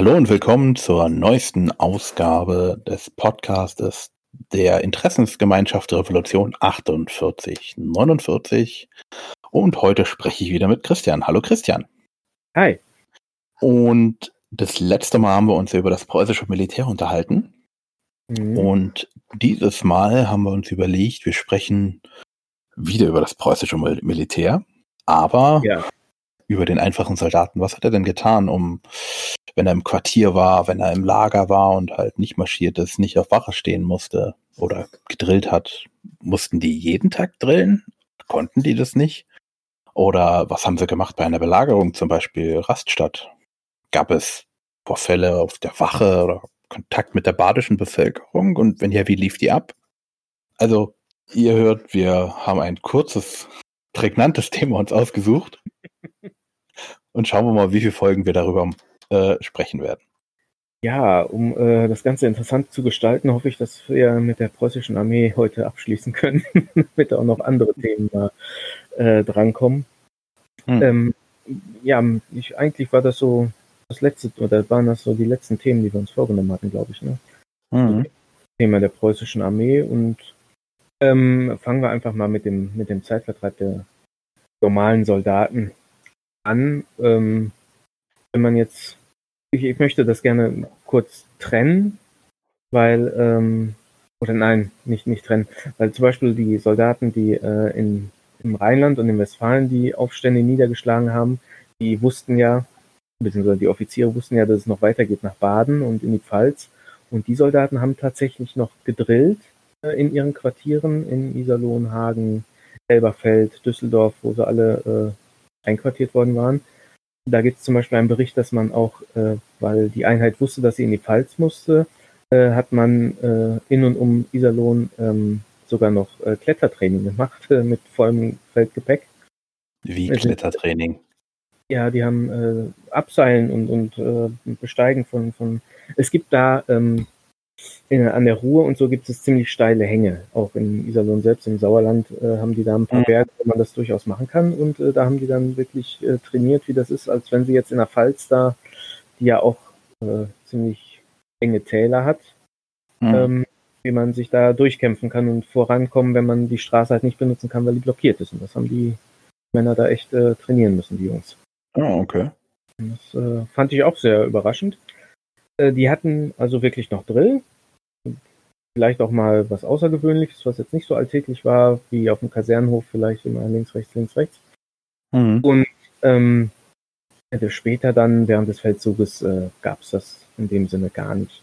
Hallo und willkommen zur neuesten Ausgabe des Podcastes der Interessensgemeinschaft Revolution 4849. Und heute spreche ich wieder mit Christian. Hallo Christian. Hi. Und das letzte Mal haben wir uns über das preußische Militär unterhalten. Mhm. Und dieses Mal haben wir uns überlegt, wir sprechen wieder über das preußische Militär, aber ja. Über den einfachen Soldaten. Was hat er denn getan, um wenn er im Quartier war, wenn er im Lager war und halt nicht marschiert ist, nicht auf Wache stehen musste oder gedrillt hat, mussten die jeden Tag drillen? Konnten die das nicht? Oder was haben sie gemacht bei einer Belagerung, zum Beispiel Raststadt? Gab es Vorfälle auf der Wache oder Kontakt mit der badischen Bevölkerung? Und wenn ja, wie lief die ab? Also, ihr hört, wir haben ein kurzes, prägnantes Thema uns ausgesucht. Und schauen wir mal, wie viele Folgen wir darüber äh, sprechen werden. Ja, um äh, das Ganze interessant zu gestalten, hoffe ich, dass wir mit der preußischen Armee heute abschließen können, damit auch noch andere Themen äh, drankommen. Hm. Ähm, ja, ich, eigentlich war das so das letzte, oder waren das so die letzten Themen, die wir uns vorgenommen hatten, glaube ich. Ne? Mhm. Thema der preußischen Armee und ähm, fangen wir einfach mal mit dem, mit dem Zeitvertreib der normalen Soldaten an. Ähm, wenn man jetzt ich, ich möchte das gerne kurz trennen, weil, ähm, oder nein, nicht, nicht trennen, weil zum Beispiel die Soldaten, die äh, in, im Rheinland und in Westfalen die Aufstände niedergeschlagen haben, die wussten ja, beziehungsweise die Offiziere wussten ja, dass es noch weitergeht nach Baden und in die Pfalz. Und die Soldaten haben tatsächlich noch gedrillt äh, in ihren Quartieren in Iserlohn, Hagen, Elberfeld, Düsseldorf, wo sie alle äh, einquartiert worden waren. Da gibt es zum Beispiel einen Bericht, dass man auch, äh, weil die Einheit wusste, dass sie in die Pfalz musste, äh, hat man äh, in und um Iserlohn ähm, sogar noch äh, Klettertraining gemacht äh, mit vollem Feldgepäck. Wie also, Klettertraining? Ja, die haben äh, Abseilen und, und Besteigen von, von. Es gibt da ähm, in, an der Ruhr und so gibt es ziemlich steile Hänge. Auch in Iserlohn selbst, im Sauerland, äh, haben die da ein paar mhm. Berge, wo man das durchaus machen kann. Und äh, da haben die dann wirklich äh, trainiert, wie das ist, als wenn sie jetzt in der Pfalz da, die ja auch äh, ziemlich enge Täler hat, mhm. ähm, wie man sich da durchkämpfen kann und vorankommen, wenn man die Straße halt nicht benutzen kann, weil die blockiert ist. Und das haben die Männer da echt äh, trainieren müssen, die Jungs. Oh, okay. Das äh, fand ich auch sehr überraschend. Äh, die hatten also wirklich noch Drill. Vielleicht auch mal was Außergewöhnliches, was jetzt nicht so alltäglich war, wie auf dem Kasernenhof vielleicht immer links, rechts, links, rechts. Mhm. Und ähm, später dann, während des Feldzuges, äh, gab es das in dem Sinne gar nicht.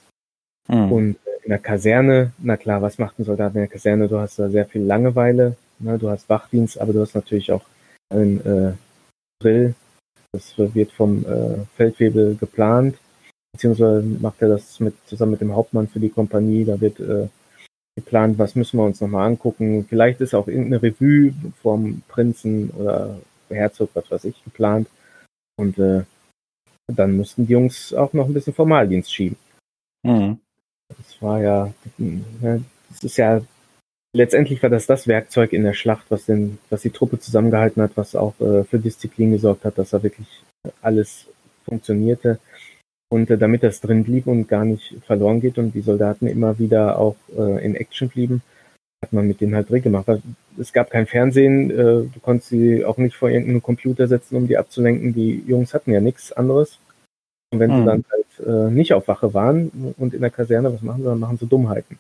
Mhm. Und äh, in der Kaserne, na klar, was macht ein Soldat in der Kaserne? Du hast da sehr viel Langeweile, ne? du hast Wachdienst, aber du hast natürlich auch einen äh, Drill. Das wird vom äh, Feldwebel geplant beziehungsweise macht er das mit, zusammen mit dem Hauptmann für die Kompanie. Da wird äh, geplant, was müssen wir uns nochmal angucken. Vielleicht ist auch irgendeine Revue vom Prinzen oder Herzog, was weiß ich, geplant. Und äh, dann mussten die Jungs auch noch ein bisschen Formaldienst schieben. Mhm. Das war ja, das ist ja, letztendlich war das das Werkzeug in der Schlacht, was den, was die Truppe zusammengehalten hat, was auch äh, für Disziplin gesorgt hat, dass da wirklich alles funktionierte. Und äh, damit das drin blieb und gar nicht verloren geht und die Soldaten immer wieder auch äh, in Action blieben, hat man mit denen halt Dreh gemacht. Es gab kein Fernsehen, äh, du konntest sie auch nicht vor irgendeinen Computer setzen, um die abzulenken. Die Jungs hatten ja nichts anderes. Und wenn mhm. sie dann halt äh, nicht auf Wache waren und in der Kaserne, was machen sie? Dann machen sie Dummheiten.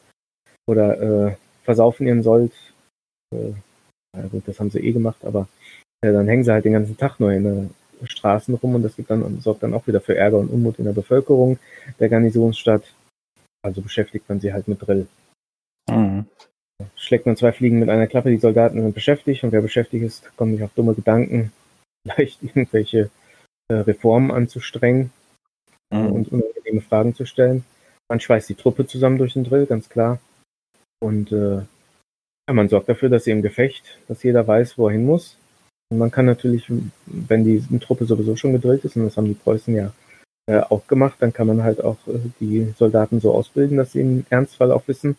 Oder äh, versaufen ihren Sold. Äh, ja gut, das haben sie eh gemacht, aber äh, dann hängen sie halt den ganzen Tag nur in der Straßen rum und das gibt dann, sorgt dann auch wieder für Ärger und Unmut in der Bevölkerung der Garnisonsstadt. Also beschäftigt man sie halt mit Drill. Mhm. Schlägt man zwei Fliegen mit einer Klappe, die Soldaten sind beschäftigt und wer beschäftigt ist, kommt nicht auf dumme Gedanken, vielleicht irgendwelche äh, Reformen anzustrengen mhm. und unangenehme Fragen zu stellen. Man schweißt die Truppe zusammen durch den Drill, ganz klar. Und äh, ja, man sorgt dafür, dass sie im Gefecht, dass jeder weiß, wo er hin muss man kann natürlich, wenn die Truppe sowieso schon gedrillt ist, und das haben die Preußen ja äh, auch gemacht, dann kann man halt auch äh, die Soldaten so ausbilden, dass sie im Ernstfall auch wissen,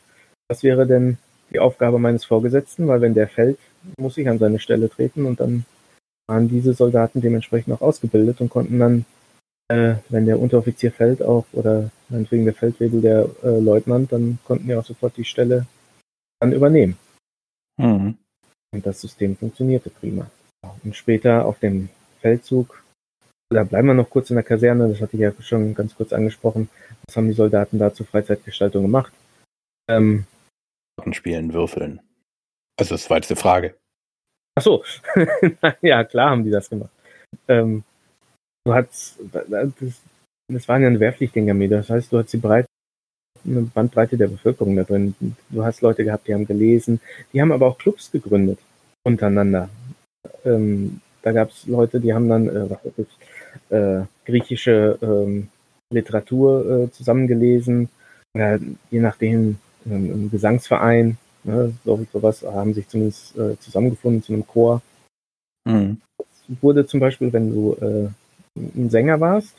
was wäre denn die Aufgabe meines Vorgesetzten, weil wenn der fällt, muss ich an seine Stelle treten und dann waren diese Soldaten dementsprechend auch ausgebildet und konnten dann äh, wenn der Unteroffizier fällt auch oder meinetwegen der Feldwebel der äh, Leutnant, dann konnten die auch sofort die Stelle dann übernehmen. Mhm. Und das System funktionierte prima. Und später auf dem Feldzug, da bleiben wir noch kurz in der Kaserne, das hatte ich ja schon ganz kurz angesprochen. Was haben die Soldaten da zur Freizeitgestaltung gemacht? Ähm, Spielen, würfeln. Also das war jetzt eine Frage. Ach so, ja klar haben die das gemacht. Ähm, du hast, das, das waren ja eine Wehrpflichtingarmee, das heißt, du hast die Breite, eine Bandbreite der Bevölkerung da drin. Du hast Leute gehabt, die haben gelesen, die haben aber auch Clubs gegründet untereinander. Ähm, da gab es Leute, die haben dann äh, äh, griechische ähm, Literatur äh, zusammengelesen, oder je nachdem ähm, ein Gesangsverein, ne, so, sowas, haben sich zumindest äh, zusammengefunden zu einem Chor. Mhm. Wurde zum Beispiel, wenn du äh, ein Sänger warst,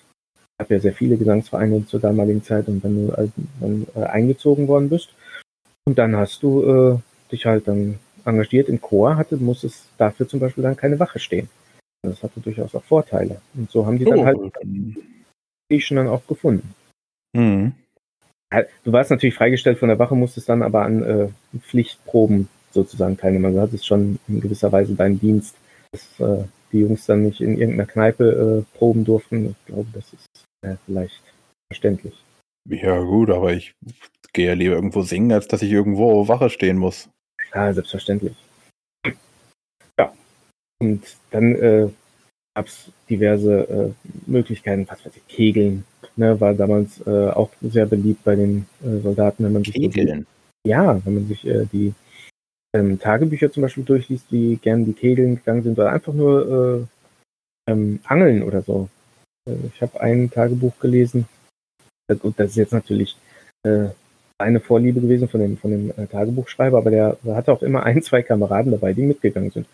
gab ja sehr viele Gesangsvereine zur damaligen Zeit und wenn du äh, dann, eingezogen worden bist und dann hast du dich halt dann engagiert im Chor, hatte, muss es dafür zum Beispiel dann keine Wache stehen. Das hatte durchaus auch Vorteile. Und so haben die dann oh. halt die schon dann auch gefunden. Mhm. Du warst natürlich freigestellt von der Wache, musstest dann aber an äh, Pflichtproben sozusagen teilnehmen. Also hattest schon in gewisser Weise deinen Dienst, dass äh, die Jungs dann nicht in irgendeiner Kneipe äh, proben durften. Ich glaube, das ist äh, vielleicht verständlich. Ja gut, aber ich gehe ja lieber irgendwo singen, als dass ich irgendwo Wache stehen muss. Ja, selbstverständlich. Ja. Und dann äh, gab es diverse äh, Möglichkeiten, was weiß ich, Kegeln, ne, war damals äh, auch sehr beliebt bei den äh, Soldaten, wenn man sich Kegeln. Ja, wenn man sich äh, die ähm, Tagebücher zum Beispiel durchliest, wie gern die Kegeln gegangen sind, oder einfach nur äh, ähm, Angeln oder so. Ich habe ein Tagebuch gelesen. Gut, das ist jetzt natürlich eine Vorliebe gewesen von dem, von dem äh, Tagebuchschreiber, aber der, hatte auch immer ein, zwei Kameraden dabei, die mitgegangen sind.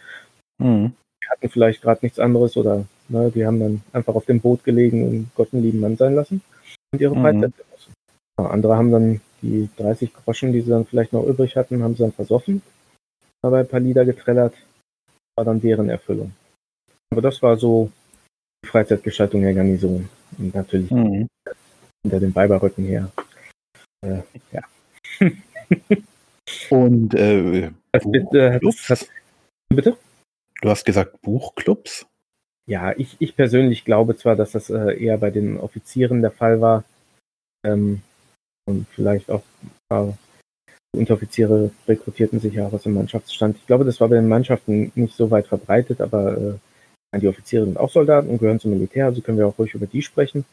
Mhm. Die hatten vielleicht gerade nichts anderes oder ne, die haben dann einfach auf dem Boot gelegen und Gott einen lieben Mann sein lassen und ihre mhm. Freizeit genossen. Ja, andere haben dann die 30 Groschen, die sie dann vielleicht noch übrig hatten, haben sie dann versoffen, dabei ein paar Lieder getrellert, war dann deren Erfüllung. Aber das war so die Freizeitgestaltung der Garnison. Und natürlich mhm. hinter dem Weiberrücken her äh, ja. Und äh, bitte, hat, bitte? Du hast gesagt Buchclubs? Ja, ich, ich persönlich glaube zwar, dass das äh, eher bei den Offizieren der Fall war ähm, und vielleicht auch äh, Unteroffiziere rekrutierten sich ja auch aus dem Mannschaftsstand. Ich glaube, das war bei den Mannschaften nicht so weit verbreitet, aber äh, die Offiziere sind auch Soldaten und gehören zum Militär, also können wir auch ruhig über die sprechen.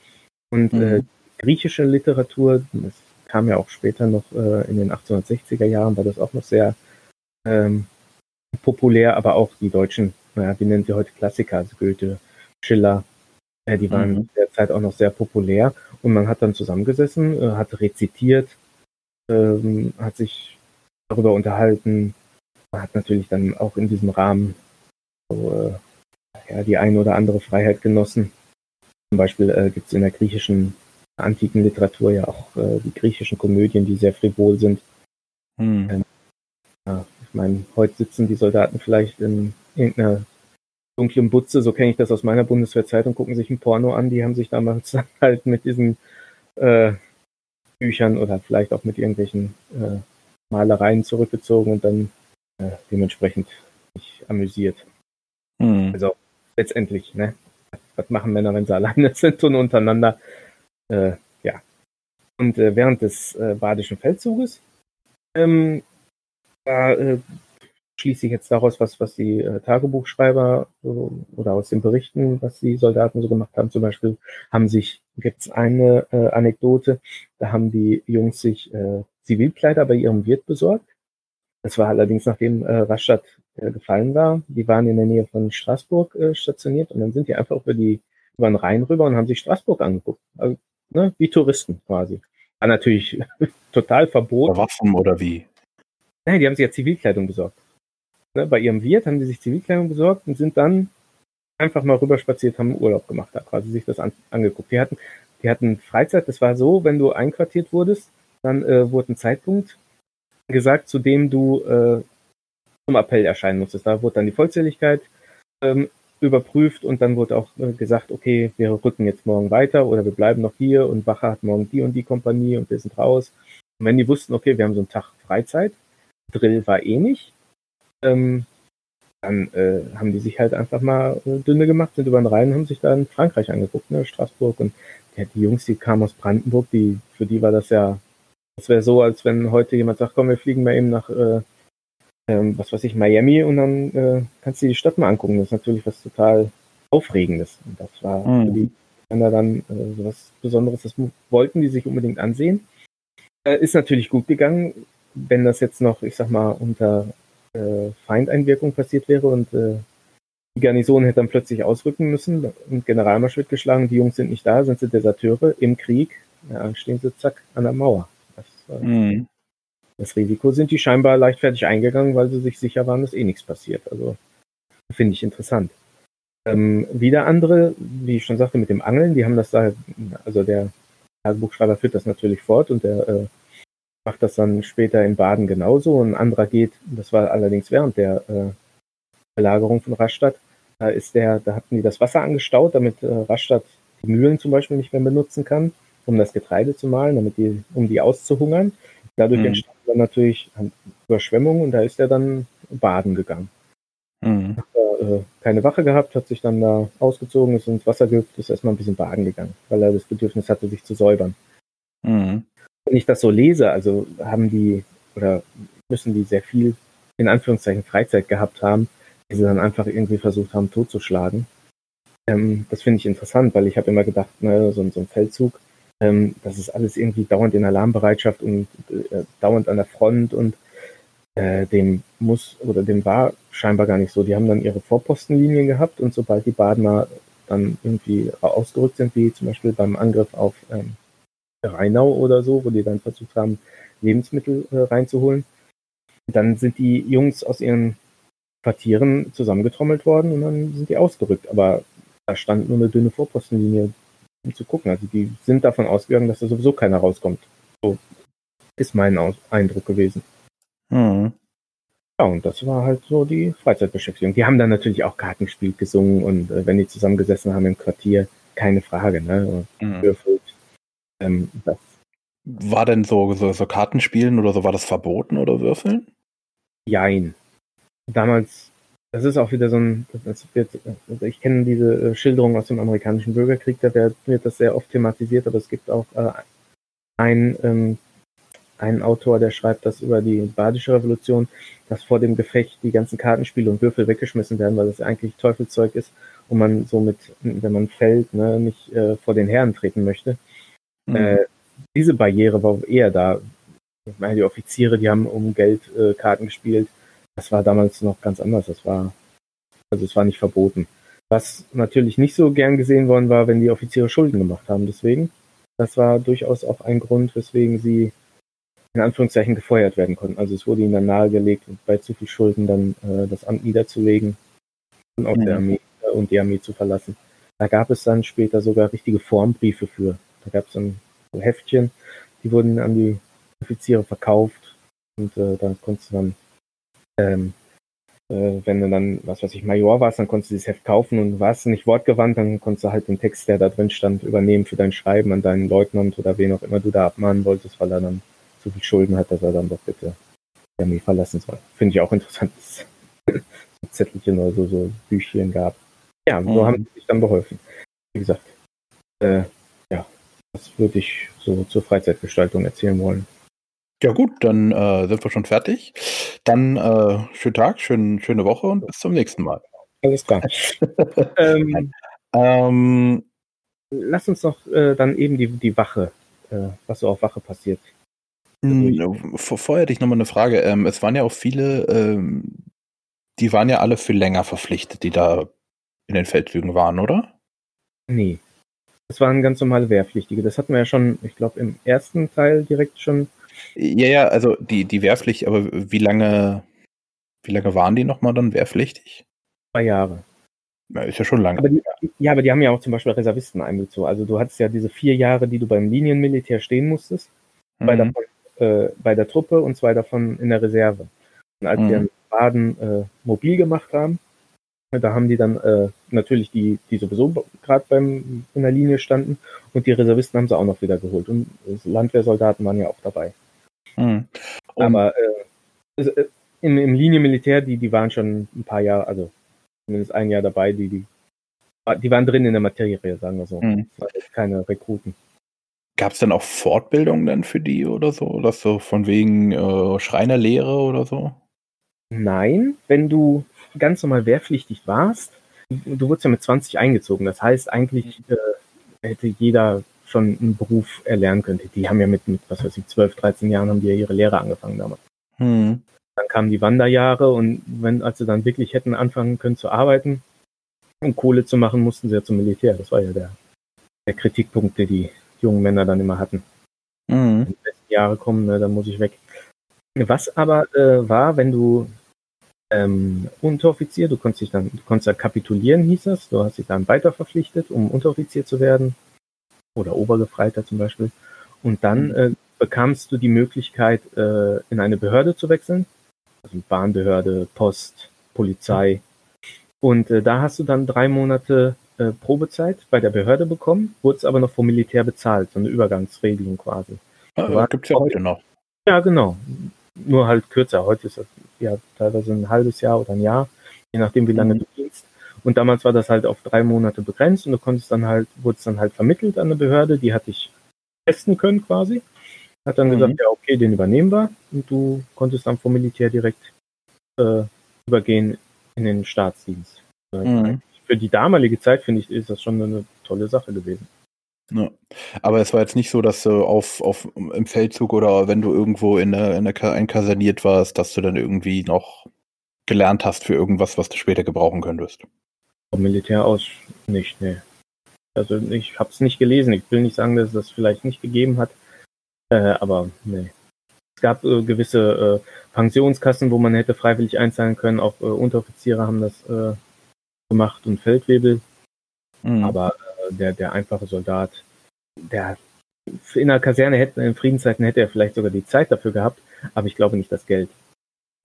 Und mhm. äh, griechische Literatur, das kam ja auch später noch äh, in den 1860er Jahren, war das auch noch sehr ähm, populär, aber auch die deutschen, naja, wie nennen sie heute Klassiker, also Goethe, Schiller, äh, die waren mhm. derzeit auch noch sehr populär und man hat dann zusammengesessen, äh, hat rezitiert, ähm, hat sich darüber unterhalten, man hat natürlich dann auch in diesem Rahmen so, äh, ja, die eine oder andere Freiheit genossen. Zum Beispiel äh, gibt es in der griechischen antiken Literatur ja auch äh, die griechischen Komödien, die sehr frivol sind. Hm. Ähm, ja, ich meine, heute sitzen die Soldaten vielleicht in irgendeiner dunklen Butze, so kenne ich das aus meiner Bundeswehrzeit und gucken sich ein Porno an. Die haben sich damals halt mit diesen äh, Büchern oder vielleicht auch mit irgendwelchen äh, Malereien zurückgezogen und dann äh, dementsprechend sich amüsiert. Hm. Also letztendlich, ne? Was machen Männer, wenn sie alleine sind und untereinander äh, ja. Und äh, während des äh, Badischen Feldzuges, ähm, da äh, schließe ich jetzt daraus, was, was die äh, Tagebuchschreiber oder aus den Berichten, was die Soldaten so gemacht haben. Zum Beispiel haben sich, gibt es eine äh, Anekdote, da haben die Jungs sich äh, Zivilkleider bei ihrem Wirt besorgt. Das war allerdings nachdem äh, Rastatt äh, gefallen war. Die waren in der Nähe von Straßburg äh, stationiert und dann sind die einfach über die über den Rhein rüber und haben sich Straßburg angeguckt. Also ne, wie Touristen quasi. War natürlich total verboten. Waffen oder wie? Nein, die haben sich ja Zivilkleidung besorgt. Ne, bei ihrem Wirt haben die sich Zivilkleidung besorgt und sind dann einfach mal rüberspaziert, haben Urlaub gemacht, da quasi sich das an, angeguckt. Die hatten, die hatten Freizeit, das war so, wenn du einquartiert wurdest, dann äh, wurde ein Zeitpunkt gesagt, zu dem du äh, zum Appell erscheinen musstest. Da wurde dann die Vollzähligkeit ähm, überprüft und dann wurde auch äh, gesagt, okay, wir rücken jetzt morgen weiter oder wir bleiben noch hier und Wache hat morgen die und die Kompanie und wir sind raus. Und wenn die wussten, okay, wir haben so einen Tag Freizeit, Drill war eh nicht, ähm, dann äh, haben die sich halt einfach mal äh, dünne gemacht, sind über den Rhein, haben sich da in Frankreich angeguckt, ne, Straßburg und ja, die Jungs, die kamen aus Brandenburg, die, für die war das ja, das wäre so, als wenn heute jemand sagt, komm, wir fliegen mal eben nach äh, ähm, was weiß ich, Miami und dann äh, kannst du die Stadt mal angucken. Das ist natürlich was total Aufregendes. Und das war mhm. für die Kinder dann äh, so was Besonderes. Das wollten die sich unbedingt ansehen. Äh, ist natürlich gut gegangen, wenn das jetzt noch, ich sag mal, unter äh, Feindeinwirkung passiert wäre und äh, die Garnison hätte dann plötzlich ausrücken müssen und Generalmarsch wird geschlagen, die Jungs sind nicht da, sind sie Deserteure im Krieg, ja, stehen sie zack an der Mauer. Das, äh, mhm. Das Risiko sind die scheinbar leichtfertig eingegangen, weil sie sich sicher waren, dass eh nichts passiert. Also finde ich interessant. Ähm, wieder andere, wie ich schon sagte, mit dem Angeln, die haben das da, also der Tagebuchschreiber führt das natürlich fort und der äh, macht das dann später in Baden genauso. Ein anderer geht, das war allerdings während der äh, Belagerung von Rastatt, da ist der, da hatten die das Wasser angestaut, damit äh, Rastatt die Mühlen zum Beispiel nicht mehr benutzen kann, um das Getreide zu mahlen, damit die, um die auszuhungern. Dadurch mhm. entstand dann natürlich Überschwemmung und da ist er dann baden gegangen. Mhm. Hat da, äh, keine Wache gehabt, hat sich dann da ausgezogen, ist ins Wasser gehüpft, ist erstmal ein bisschen baden gegangen, weil er das Bedürfnis hatte, sich zu säubern. Mhm. Wenn ich das so lese, also haben die oder müssen die sehr viel in Anführungszeichen Freizeit gehabt haben, die sie dann einfach irgendwie versucht haben totzuschlagen. Ähm, das finde ich interessant, weil ich habe immer gedacht, ne, so, so ein Feldzug, ähm, das ist alles irgendwie dauernd in Alarmbereitschaft und äh, dauernd an der Front und äh, dem muss oder dem war scheinbar gar nicht so. Die haben dann ihre Vorpostenlinien gehabt und sobald die Badener dann irgendwie ausgerückt sind, wie zum Beispiel beim Angriff auf ähm, Rheinau oder so, wo die dann versucht haben, Lebensmittel äh, reinzuholen, dann sind die Jungs aus ihren Quartieren zusammengetrommelt worden und dann sind die ausgerückt. Aber da stand nur eine dünne Vorpostenlinie um zu gucken. Also die sind davon ausgegangen, dass da sowieso keiner rauskommt. So ist mein Eindruck gewesen. Mhm. Ja, und das war halt so die Freizeitbeschäftigung. Die haben dann natürlich auch Kartenspiel gesungen und äh, wenn die zusammengesessen haben im Quartier, keine Frage, ne? Mhm. Ähm, war denn so, so, so Kartenspielen oder so, war das verboten oder Würfeln? Jein. Damals das ist auch wieder so ein, das wird, also ich kenne diese äh, Schilderung aus dem amerikanischen Bürgerkrieg, da wird, wird das sehr oft thematisiert, aber es gibt auch äh, ein, ähm, einen Autor, der schreibt das über die Badische Revolution, dass vor dem Gefecht die ganzen Kartenspiele und Würfel weggeschmissen werden, weil das eigentlich Teufelzeug ist und man somit, wenn man fällt, ne, nicht äh, vor den Herren treten möchte. Mhm. Äh, diese Barriere war eher da. Ich meine, die Offiziere, die haben um Geld äh, Karten gespielt das war damals noch ganz anders. Das war, also es war nicht verboten. Was natürlich nicht so gern gesehen worden war, wenn die Offiziere Schulden gemacht haben. Deswegen, das war durchaus auch ein Grund, weswegen sie in Anführungszeichen gefeuert werden konnten. Also es wurde ihnen dann nahegelegt, bei zu viel Schulden dann äh, das Amt niederzulegen und auch mhm. der Armee äh, und die Armee zu verlassen. Da gab es dann später sogar richtige Formbriefe für. Da gab es dann so Heftchen, die wurden an die Offiziere verkauft und äh, da konntest du dann ähm, äh, wenn du dann, was weiß ich, Major warst, dann konntest du dieses Heft kaufen und warst nicht wortgewandt, dann konntest du halt den Text, der da drin stand, übernehmen für dein Schreiben an deinen Leutnant oder wen auch immer du da abmahnen wolltest, weil er dann so viel Schulden hat, dass er dann doch bitte die Armee verlassen soll. Finde ich auch interessant, dass es so Zettelchen oder so, so Büchchen gab. Ja, so mhm. haben sie sich dann beholfen. Wie gesagt, äh, ja, das würde ich so zur Freizeitgestaltung erzählen wollen. Ja gut, dann äh, sind wir schon fertig. Dann äh, schönen Tag, schön, schöne Woche und bis zum nächsten Mal. Alles klar. ähm, ähm, lass uns noch äh, dann eben die, die Wache, äh, was so auf Wache passiert. Hm, vorher hätte ich nochmal eine Frage. Ähm, es waren ja auch viele, ähm, die waren ja alle für länger verpflichtet, die da in den Feldzügen waren, oder? Nee. Das waren ganz normale Wehrpflichtige. Das hatten wir ja schon, ich glaube, im ersten Teil direkt schon ja, ja, also die, die Wehrpflicht, aber wie lange, wie lange waren die nochmal dann wehrpflichtig? Zwei Jahre. Ja, ist ja schon lange. Aber die, ja, aber die haben ja auch zum Beispiel Reservisten einbezogen. Also du hattest ja diese vier Jahre, die du beim Linienmilitär stehen musstest, mhm. bei, der, äh, bei der Truppe und zwei davon in der Reserve. Und als mhm. wir in Baden äh, mobil gemacht haben, Da haben die dann äh, natürlich die, die sowieso gerade beim in der Linie standen und die Reservisten haben sie auch noch wieder geholt. Und Landwehrsoldaten waren ja auch dabei. Mhm. Aber äh, äh, im, im Linienmilitär, die, die waren schon ein paar Jahre, also zumindest ein Jahr dabei, die, die, die waren drin in der Materie, sagen wir so. Mhm. keine Rekruten. Gab es dann auch Fortbildungen dann für die oder so? Oder so von wegen äh, Schreinerlehre oder so? Nein, wenn du ganz normal wehrpflichtig warst, du wurdest ja mit 20 eingezogen. Das heißt, eigentlich äh, hätte jeder schon einen Beruf erlernen können. Die haben ja mit, mit, was weiß ich, 12, 13 Jahren haben die ja ihre Lehre angefangen damals. Hm. Dann kamen die Wanderjahre und wenn, als sie dann wirklich hätten anfangen können zu arbeiten und Kohle zu machen, mussten sie ja zum Militär. Das war ja der, der Kritikpunkt, den die jungen Männer dann immer hatten. Mhm. Wenn die besten Jahre kommen, ne, dann muss ich weg. Was aber äh, war, wenn du ähm, Unteroffizier, du konntest dich dann, du konntest ja kapitulieren, hieß das. Du hast dich dann weiter verpflichtet, um Unteroffizier zu werden. Oder Obergefreiter zum Beispiel. Und dann mhm. äh, bekamst du die Möglichkeit, äh, in eine Behörde zu wechseln. Also Bahnbehörde, Post, Polizei. Und äh, da hast du dann drei Monate äh, Probezeit bei der Behörde bekommen, wurde aber noch vom Militär bezahlt, so eine Übergangsregelung quasi. Ah, Gibt es ja heute noch. Ja, genau. Nur halt kürzer. Heute ist das ja teilweise ein halbes Jahr oder ein Jahr, je nachdem, wie lange mhm. du dienst. Und damals war das halt auf drei Monate begrenzt und du konntest dann halt, wurdest dann halt vermittelt an eine Behörde, die hat dich testen können quasi. Hat dann mhm. gesagt, ja, okay, den übernehmen wir. Und du konntest dann vom Militär direkt äh, übergehen in den Staatsdienst. Mhm. Für die damalige Zeit, finde ich, ist das schon eine tolle Sache gewesen. Ja. Aber es war jetzt nicht so, dass du auf, auf im Feldzug oder wenn du irgendwo in der, in der einkaserniert warst, dass du dann irgendwie noch gelernt hast für irgendwas, was du später gebrauchen könntest. Vom Militär aus nicht, ne. Also ich habe es nicht gelesen. Ich will nicht sagen, dass es das vielleicht nicht gegeben hat, äh, aber ne. Es gab äh, gewisse äh, Pensionskassen, wo man hätte freiwillig einzahlen können. Auch äh, Unteroffiziere haben das äh, gemacht und Feldwebel. Mhm. Aber der, der einfache Soldat, der in der Kaserne hätte, in Friedenszeiten hätte er vielleicht sogar die Zeit dafür gehabt, aber ich glaube nicht das Geld.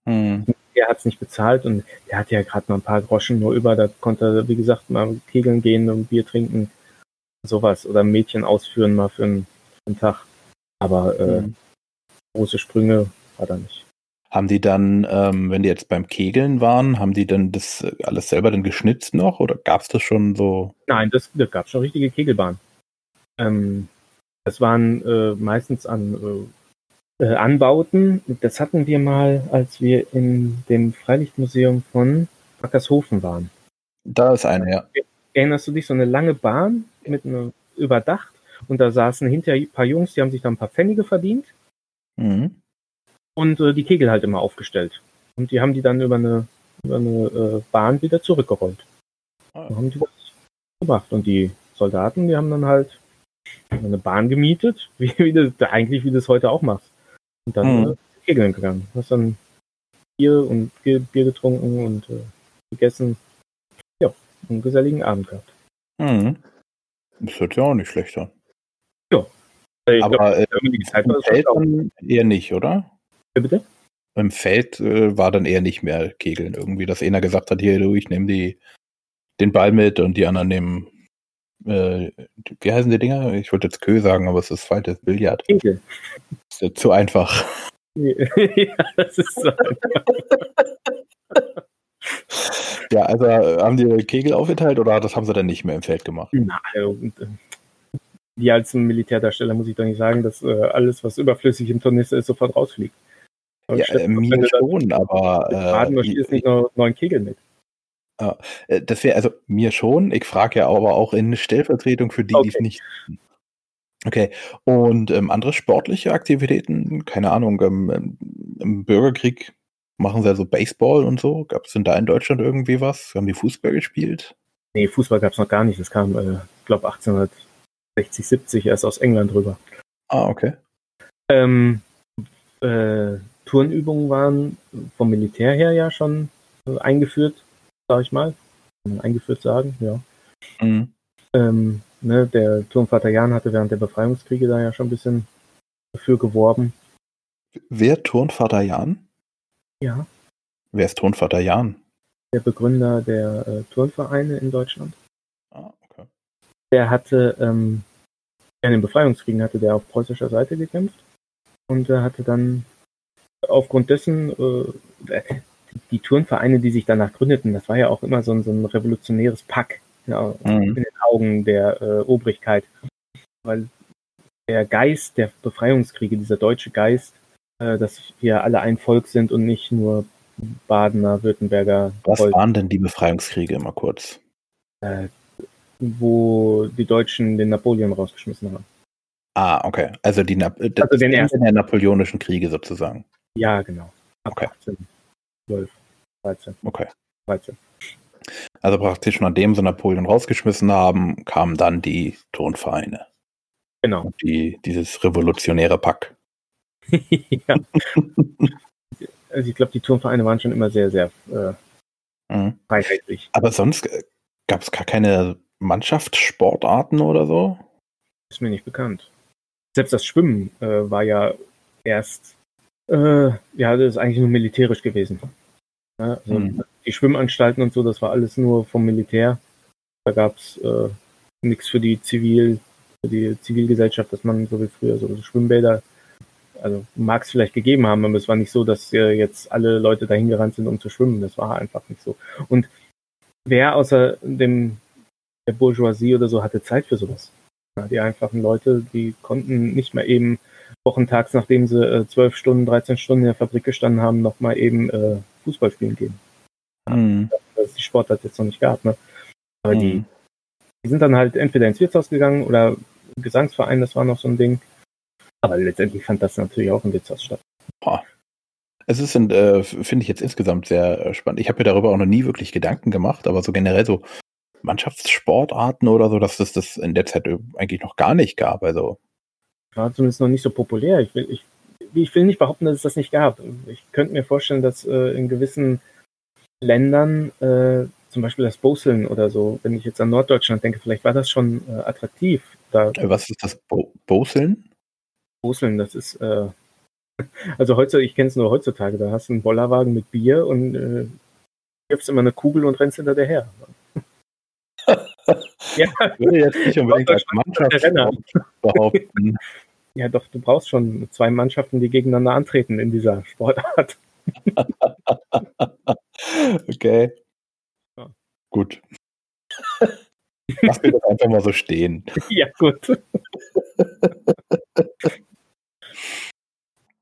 Hm. Er hat es nicht bezahlt und der hat ja gerade mal ein paar Groschen nur über, da konnte er, wie gesagt, mal kegeln gehen und Bier trinken, sowas oder Mädchen ausführen mal für einen, für einen Tag. Aber äh, hm. große Sprünge war da nicht. Haben die dann, ähm, wenn die jetzt beim Kegeln waren, haben die dann das alles selber dann geschnitzt noch oder gab es das schon so? Nein, das, das gab schon richtige Kegelbahnen. Ähm, das waren äh, meistens an äh, äh, Anbauten. Das hatten wir mal, als wir in dem Freilichtmuseum von Ackershofen waren. Da ist eine, ja. Erinnerst du dich, so eine lange Bahn mit einer überdacht und da saßen hinterher ein paar Jungs, die haben sich da ein paar Pfennige verdient. Mhm und äh, die Kegel halt immer aufgestellt. Und die haben die dann über eine, über eine äh, Bahn wieder zurückgerollt. Ah. Dann haben die das gemacht. Und die Soldaten, die haben dann halt eine Bahn gemietet, wie, wie das, eigentlich wie du es heute auch machst. Und dann mhm. äh, Kegeln gegangen. Hast dann Bier und Bier, Bier getrunken und äh, gegessen. Ja, einen geselligen Abend gehabt. Mhm. Das hört ja auch nicht schlechter. Ja. Aber glaub, äh, die Zeit war eher nicht, oder? bitte? Im Feld äh, war dann eher nicht mehr Kegeln irgendwie, dass einer gesagt hat, hier du, ich nehme die, den Ball mit und die anderen nehmen, äh, wie heißen die Dinger? Ich wollte jetzt Kö sagen, aber es ist falsches Billard. Kegel. Ist ja zu einfach. ja, das ist so einfach. ja, also äh, haben die Kegel aufgeteilt oder das haben sie dann nicht mehr im Feld gemacht? Na, also, die als Militärdarsteller muss ich doch nicht sagen, dass äh, alles, was überflüssig im Tornister ist, sofort rausfliegt. Ja, äh, mir schon, aber. Äh, ist nicht nur neun Kegel mit. Ja, äh, das wäre also mir schon. Ich frage ja aber auch in Stellvertretung für die, okay. die es nicht. Okay. Und ähm, andere sportliche Aktivitäten, keine Ahnung, ähm, im Bürgerkrieg machen sie also Baseball und so. Gab es denn da in Deutschland irgendwie was? Haben die Fußball gespielt? Nee, Fußball gab es noch gar nicht. Das kam, äh, ich glaube, 1860, 70 erst aus England rüber. Ah, okay. Ähm, äh, Turnübungen waren vom Militär her ja schon äh, eingeführt, sag ich mal. Kann man eingeführt sagen, ja. Mhm. Ähm, ne, der Turnvater Jan hatte während der Befreiungskriege da ja schon ein bisschen dafür geworben. Wer Turnvater Jan? Ja. Wer ist Turnvater Jan? der Begründer der äh, Turnvereine in Deutschland. Ah, okay. Der hatte, ähm, in den Befreiungskriegen hatte der auf preußischer Seite gekämpft und er hatte dann aufgrund dessen äh, die Turnvereine, die sich danach gründeten, das war ja auch immer so ein, so ein revolutionäres Pack ja, mhm. in den Augen der äh, Obrigkeit. Weil der Geist der Befreiungskriege, dieser deutsche Geist, äh, dass wir alle ein Volk sind und nicht nur Badener, Württemberger. Was Volk. waren denn die Befreiungskriege immer kurz? Äh, wo die Deutschen den Napoleon rausgeschmissen haben. Ah, okay. Also, die Na also den ersten der napoleonischen Kriege sozusagen. Ja, genau. Ab okay. 18, 12, 13. Okay. 13. Also praktisch nachdem sie Napoleon rausgeschmissen haben, kamen dann die Turnvereine. Genau. Die, dieses revolutionäre Pack. ja. also ich glaube, die Turnvereine waren schon immer sehr, sehr äh, mhm. freiheitlich. Aber sonst äh, gab es gar keine Mannschaftssportarten oder so? Ist mir nicht bekannt. Selbst das Schwimmen äh, war ja erst, äh, ja, das ist eigentlich nur militärisch gewesen. Ja, also mhm. Die Schwimmanstalten und so, das war alles nur vom Militär. Da gab es äh, nichts für die Zivil, für die Zivilgesellschaft, dass man so wie früher so Schwimmbäder also mag es vielleicht gegeben haben, aber es war nicht so, dass äh, jetzt alle Leute dahin gerannt sind, um zu schwimmen. Das war einfach nicht so. Und wer außer dem der Bourgeoisie oder so hatte Zeit für sowas? Ja, die einfachen Leute, die konnten nicht mal eben wochentags, nachdem sie äh, zwölf äh, Stunden, 13 Stunden in der Fabrik gestanden haben, noch mal eben äh, Fußball spielen gehen. Mhm. Dass es die Sportart jetzt noch nicht gab. Ne? Aber mhm. die, die sind dann halt entweder ins Wirtshaus gegangen oder Gesangsverein, das war noch so ein Ding. Aber letztendlich fand das natürlich auch im Wirtshaus statt. Boah. Es ist, äh, finde ich jetzt insgesamt sehr äh, spannend. Ich habe mir darüber auch noch nie wirklich Gedanken gemacht, aber so generell so Mannschaftssportarten oder so, dass es das in der Zeit eigentlich noch gar nicht gab. Also war zumindest noch nicht so populär. Ich will, ich, ich will nicht behaupten, dass es das nicht gab. Ich könnte mir vorstellen, dass äh, in gewissen Ländern, äh, zum Beispiel das Boseln oder so, wenn ich jetzt an Norddeutschland denke, vielleicht war das schon äh, attraktiv. Da, äh, Was ist das Bo Boseln? Boseln, das ist, äh, also heutzutage, ich kenne es nur heutzutage, da hast du einen Bollerwagen mit Bier und äh, wirfst immer eine Kugel und rennst hinter der her. Ja, ich würde jetzt nicht unbedingt als Mannschaft behaupten. Ja, doch, du brauchst schon zwei Mannschaften, die gegeneinander antreten in dieser Sportart. okay. Ja. Gut. Lass mir das einfach mal so stehen. Ja, gut.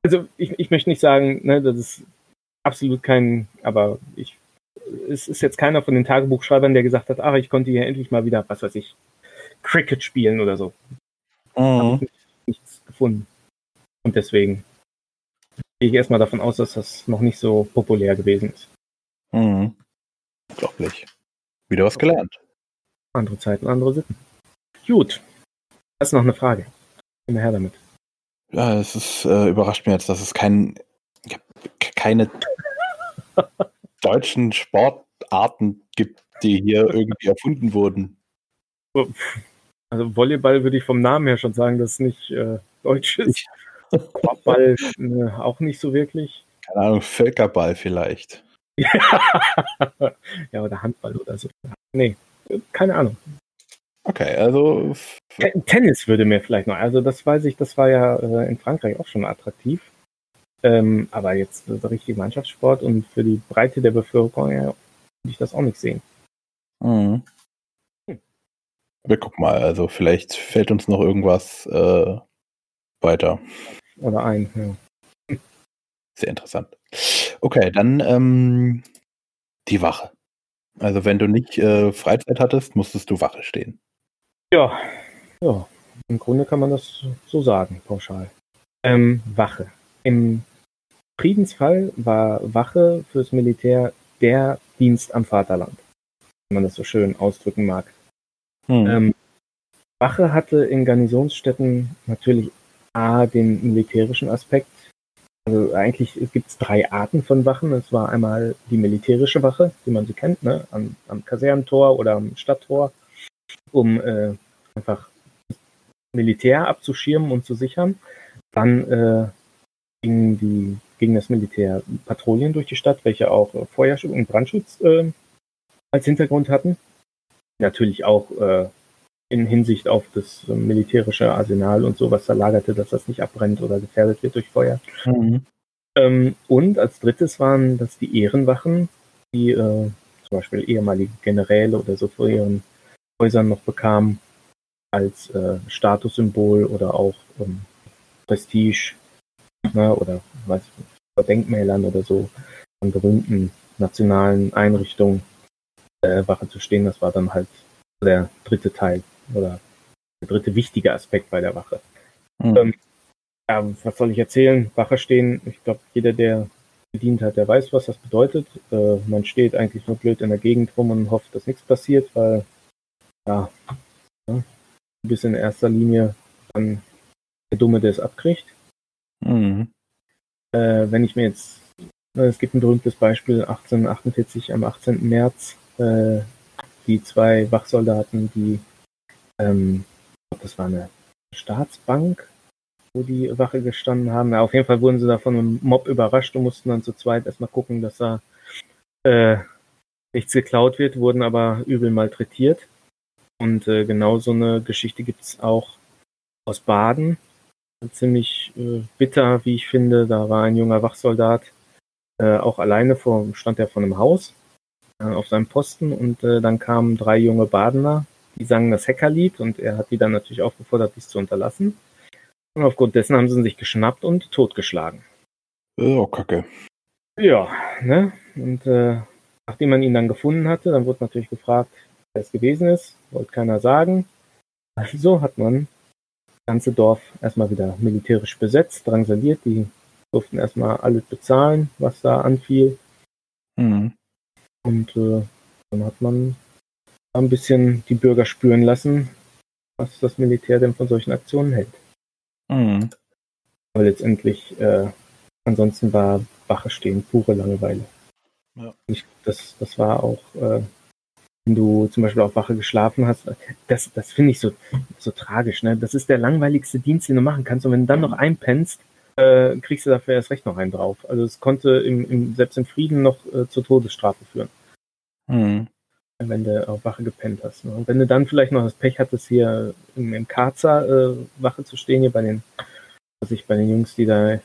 Also ich, ich möchte nicht sagen, ne, das ist absolut kein, aber ich, es ist jetzt keiner von den Tagebuchschreibern, der gesagt hat, ach, ich konnte hier endlich mal wieder, was weiß ich, Cricket spielen oder so. Mhm. Habe ich nichts gefunden. Und deswegen gehe ich erstmal davon aus, dass das noch nicht so populär gewesen ist. Mhm. Unglaublich. Wieder was gelernt. Andere Zeiten, andere Sitten. Gut. Hast du noch eine Frage? Immer her damit. Ja, es ist, äh, überrascht mich jetzt, dass es kein, keine deutschen Sportarten gibt, die hier irgendwie erfunden wurden. Also Volleyball würde ich vom Namen her schon sagen, dass es nicht äh, deutsch ist. Korbball äh, auch nicht so wirklich. Keine Ahnung, Völkerball vielleicht. ja, oder Handball oder so. Nee, keine Ahnung. Okay, also. Tennis würde mir vielleicht noch. Also, das weiß ich, das war ja äh, in Frankreich auch schon attraktiv. Ähm, aber jetzt so richtig Mannschaftssport und für die Breite der Bevölkerung ja, würde ich das auch nicht sehen. Mhm. Hm. Wir gucken mal, also vielleicht fällt uns noch irgendwas äh, weiter. Oder ein, ja. Sehr interessant. Okay, dann ähm, die Wache. Also wenn du nicht äh, Freizeit hattest, musstest du Wache stehen. Ja, ja. Im Grunde kann man das so sagen, pauschal. Ähm, Wache. Im Friedensfall war Wache fürs Militär der Dienst am Vaterland, wenn man das so schön ausdrücken mag. Hm. Ähm, Wache hatte in Garnisonsstädten natürlich A, den militärischen Aspekt. Also eigentlich gibt es drei Arten von Wachen. Es war einmal die militärische Wache, wie man sie kennt, ne? am, am Kasernentor oder am Stadttor, um äh, einfach Militär abzuschirmen und zu sichern. Dann äh, ging, die, ging das Militär Patrouillen durch die Stadt, welche auch äh, Feuerschutz und Brandschutz äh, als Hintergrund hatten. Natürlich auch äh, in Hinsicht auf das militärische Arsenal und so, was da lagerte, dass das nicht abbrennt oder gefährdet wird durch Feuer. Mhm. Ähm, und als drittes waren das die Ehrenwachen, die äh, zum Beispiel ehemalige Generäle oder so vor ihren Häusern noch bekamen als äh, Statussymbol oder auch ähm, Prestige ne, oder weiß ich, Denkmälern oder so an berühmten nationalen Einrichtungen äh, Wache zu stehen. Das war dann halt der dritte Teil oder der dritte wichtige Aspekt bei der Wache. Mhm. Ähm, ja, was soll ich erzählen? Wache stehen, ich glaube, jeder, der bedient hat, der weiß, was das bedeutet. Äh, man steht eigentlich nur blöd in der Gegend rum und hofft, dass nichts passiert, weil ja, ja du bist in erster Linie dann der Dumme, der es abkriegt. Mhm. Äh, wenn ich mir jetzt, es gibt ein berühmtes Beispiel, 1848 am 18. März, äh, die zwei Wachsoldaten, die, ähm, das war eine Staatsbank, wo die Wache gestanden haben. Ja, auf jeden Fall wurden sie da von einem Mob überrascht und mussten dann zu zweit erstmal gucken, dass da äh, nichts geklaut wird, wurden aber übel malträtiert. Und äh, genau so eine Geschichte gibt es auch aus Baden. Ziemlich äh, bitter, wie ich finde. Da war ein junger Wachsoldat äh, auch alleine vor, stand er vor einem Haus äh, auf seinem Posten und äh, dann kamen drei junge Badener, die sangen das Hackerlied und er hat die dann natürlich aufgefordert, dies zu unterlassen. Und aufgrund dessen haben sie sich geschnappt und totgeschlagen. Oh, Kacke. Ja, ne? Und äh, nachdem man ihn dann gefunden hatte, dann wurde natürlich gefragt, wer es gewesen ist. Wollte keiner sagen. Also hat man ganze Dorf erstmal wieder militärisch besetzt, drangsaliert. Die durften erstmal alles bezahlen, was da anfiel. Mhm. Und äh, dann hat man ein bisschen die Bürger spüren lassen, was das Militär denn von solchen Aktionen hält. Mhm. Aber letztendlich, äh, ansonsten war Wache stehen pure Langeweile. Ja. Ich, das, das war auch, äh, wenn du zum Beispiel auf Wache geschlafen hast, das, das finde ich so, so tragisch. Ne? Das ist der langweiligste Dienst, den du machen kannst. Und wenn du dann noch einpennst, äh, kriegst du dafür erst recht noch einen drauf. Also es konnte im, im, selbst im Frieden noch äh, zur Todesstrafe führen. Mhm wenn du auf Wache gepennt hast. Ne? Und wenn du dann vielleicht noch das Pech hattest, hier im, im Karzer äh, Wache zu stehen, hier bei den, was ich bei den Jungs, die da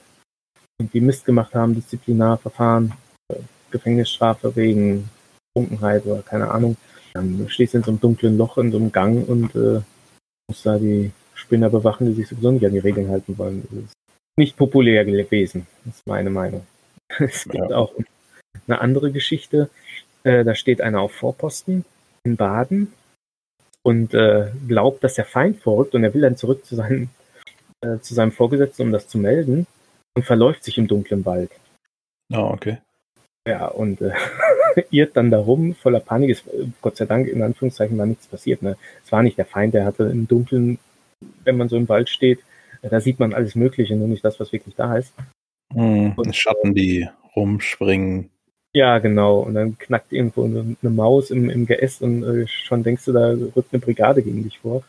irgendwie Mist gemacht haben, Disziplinarverfahren, äh, Gefängnisstrafe wegen Trunkenheit oder keine Ahnung, dann stehst du in so einem dunklen Loch in so einem Gang und äh, musst da die Spinner bewachen, die sich sowieso nicht an die Regeln halten wollen. Das ist nicht populär gewesen, das ist meine Meinung. Es gibt ja. auch eine andere Geschichte, äh, da steht einer auf Vorposten in Baden und äh, glaubt, dass der Feind vorrückt und er will dann zurück zu, seinem, äh, zu seinem Vorgesetzten, um das zu melden und verläuft sich im dunklen Wald. Ah, oh, okay. Ja, und äh, irrt dann darum, voller Panik. Ist, Gott sei Dank, in Anführungszeichen, war nichts passiert. Ne? Es war nicht der Feind, der hatte im Dunkeln, wenn man so im Wald steht, da sieht man alles Mögliche, nur nicht das, was wirklich da ist. Hm, und, Schatten, die rumspringen. Ja, genau. Und dann knackt irgendwo eine, eine Maus im, im Geäst und äh, schon denkst du, da rückt eine Brigade gegen dich vor.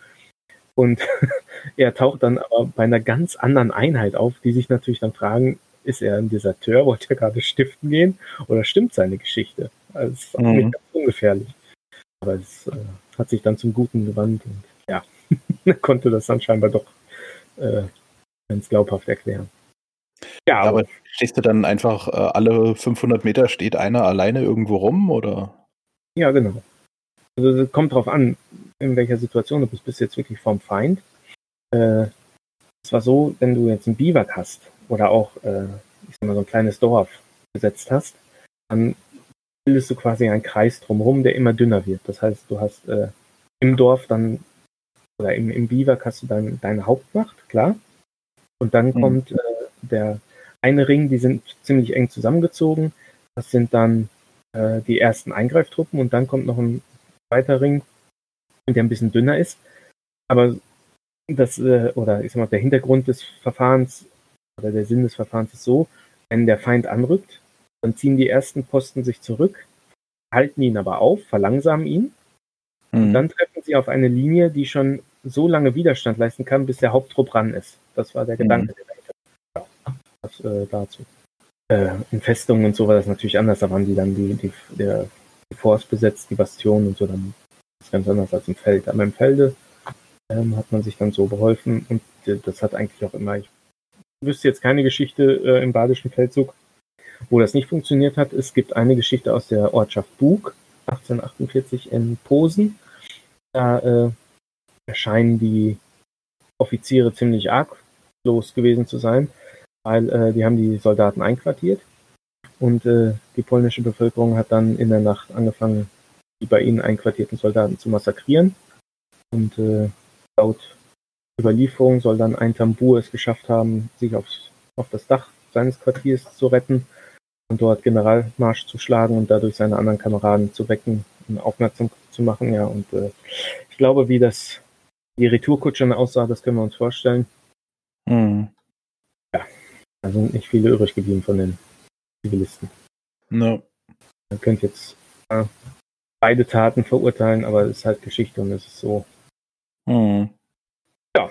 Und er taucht dann aber bei einer ganz anderen Einheit auf, die sich natürlich dann fragen, ist er ein Deserteur, wollte er gerade stiften gehen oder stimmt seine Geschichte? Also es ist mhm. nicht ganz ungefährlich. Aber es äh, hat sich dann zum Guten gewandt und ja, konnte das dann scheinbar doch äh, ganz glaubhaft erklären. Ja, aber, aber stehst du dann einfach äh, alle 500 Meter steht einer alleine irgendwo rum oder? Ja, genau. Also es kommt drauf an, in welcher Situation du bist. Bist du jetzt wirklich vom Feind? Äh, es war so, wenn du jetzt einen Biwak hast oder auch, äh, ich sag mal, so ein kleines Dorf gesetzt hast, dann bildest du quasi einen Kreis drumherum, der immer dünner wird. Das heißt, du hast äh, im Dorf dann oder im, im Biwak hast du dann deine Hauptmacht, klar. Und dann mhm. kommt äh, der eine Ring, die sind ziemlich eng zusammengezogen. Das sind dann äh, die ersten Eingreiftruppen und dann kommt noch ein zweiter Ring, der ein bisschen dünner ist. Aber das, äh, oder ich sag mal, der Hintergrund des Verfahrens oder der Sinn des Verfahrens ist so, wenn der Feind anrückt, dann ziehen die ersten Posten sich zurück, halten ihn aber auf, verlangsamen ihn mhm. und dann treffen sie auf eine Linie, die schon so lange Widerstand leisten kann, bis der Haupttrupp ran ist. Das war der mhm. Gedanke, der das äh, dazu. Äh, in Festungen und so war das natürlich anders, da waren die dann die, die der die Force besetzt, die Bastion und so, dann ist es ganz anders als im Feld. Aber im Felde ähm, hat man sich dann so beholfen und äh, das hat eigentlich auch immer, ich wüsste jetzt keine Geschichte äh, im badischen Feldzug, wo das nicht funktioniert hat. Es gibt eine Geschichte aus der Ortschaft Bug, 1848 in Posen. Da äh, erscheinen die Offiziere ziemlich arglos gewesen zu sein, weil äh, die haben die Soldaten einquartiert und äh, die polnische Bevölkerung hat dann in der Nacht angefangen, die bei ihnen einquartierten Soldaten zu massakrieren. Und äh, laut Überlieferung soll dann ein Tambur es geschafft haben, sich aufs, auf das Dach seines Quartiers zu retten und dort Generalmarsch zu schlagen und dadurch seine anderen Kameraden zu wecken und aufmerksam zu machen. Ja, und äh, ich glaube, wie das die Retourkutsche aussah, das können wir uns vorstellen. Mhm. Ja, da sind nicht viele übrig geblieben von den Zivilisten. No. Man könnte jetzt äh, beide Taten verurteilen, aber es ist halt Geschichte und es ist so. Mhm. Ja,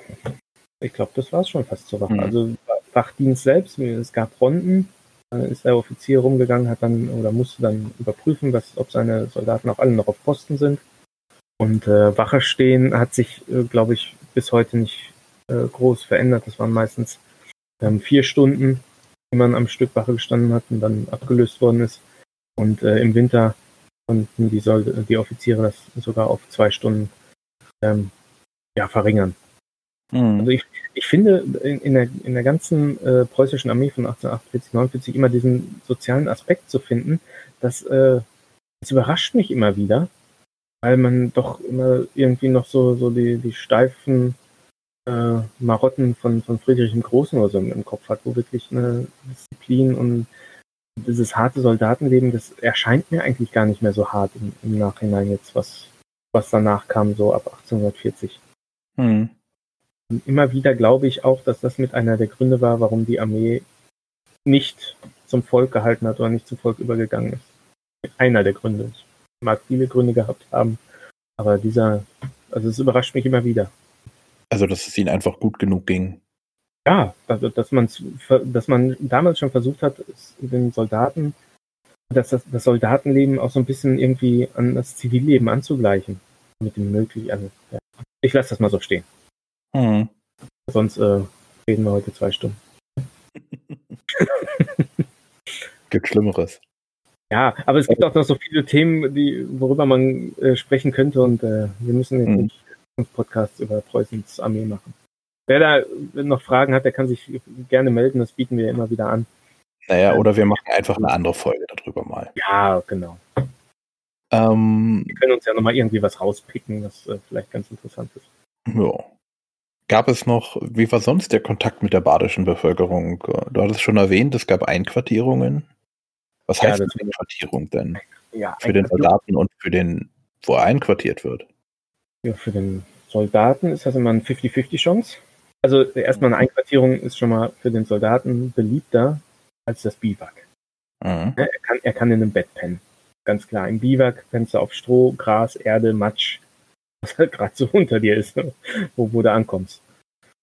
ich glaube, das war es schon fast zur Wache. Mhm. Also Wachdienst selbst, es gab Fronten, ist der Offizier rumgegangen, hat dann oder musste dann überprüfen, was, ob seine Soldaten auch alle noch auf Posten sind. Und äh, Wache stehen hat sich, äh, glaube ich, bis heute nicht äh, groß verändert. Das waren meistens ähm, vier Stunden, die man am Stück Wache gestanden hat und dann abgelöst worden ist. Und äh, im Winter konnten die, Sold die Offiziere das sogar auf zwei Stunden ähm, ja, verringern. Mhm. Also ich, ich finde in, in, der, in der ganzen äh, preußischen Armee von 1848, 49 immer diesen sozialen Aspekt zu finden, das, äh, das überrascht mich immer wieder, weil man doch immer irgendwie noch so, so die, die steifen äh, Marotten von, von Friedrich dem Großen oder so im Kopf hat, wo wirklich eine Disziplin und dieses harte Soldatenleben, das erscheint mir eigentlich gar nicht mehr so hart im, im Nachhinein jetzt, was, was danach kam, so ab 1840. Hm. Und immer wieder glaube ich auch, dass das mit einer der Gründe war, warum die Armee nicht zum Volk gehalten hat oder nicht zum Volk übergegangen ist. Einer der Gründe. Ich mag viele Gründe gehabt haben, aber dieser, also es überrascht mich immer wieder. Also, dass es ihnen einfach gut genug ging. Ja, also, dass man, dass man damals schon versucht hat, den Soldaten, dass das, das Soldatenleben auch so ein bisschen irgendwie an das Zivilleben anzugleichen. Mit dem möglich, also, ja. Ich lasse das mal so stehen. Hm. Sonst äh, reden wir heute zwei Stunden. Gibt Schlimmeres. Ja, aber es gibt auch noch so viele Themen, die, worüber man äh, sprechen könnte und äh, wir müssen jetzt hm. nicht fünf Podcasts über Preußens Armee machen. Wer da noch Fragen hat, der kann sich gerne melden, das bieten wir immer wieder an. Naja, oder wir machen einfach eine andere Folge darüber mal. Ja, genau. Ähm, wir können uns ja nochmal irgendwie was rauspicken, was äh, vielleicht ganz interessant ist. Ja. Gab es noch, wie war sonst der Kontakt mit der badischen Bevölkerung? Du hattest schon erwähnt, es gab Einquartierungen. Was heißt ja, Einquartierung denn? Ja, für den Soldaten und für den, wo er einquartiert wird? Ja, für den Soldaten ist das immer eine 50-50 Chance. Also erstmal eine Einquartierung ist schon mal für den Soldaten beliebter als das Biwak. Mhm. Er, kann, er kann in einem Bett pennen. Ganz klar. Im Biwak pennst du auf Stroh, Gras, Erde, Matsch, was halt gerade so unter dir ist, wo, wo du ankommst.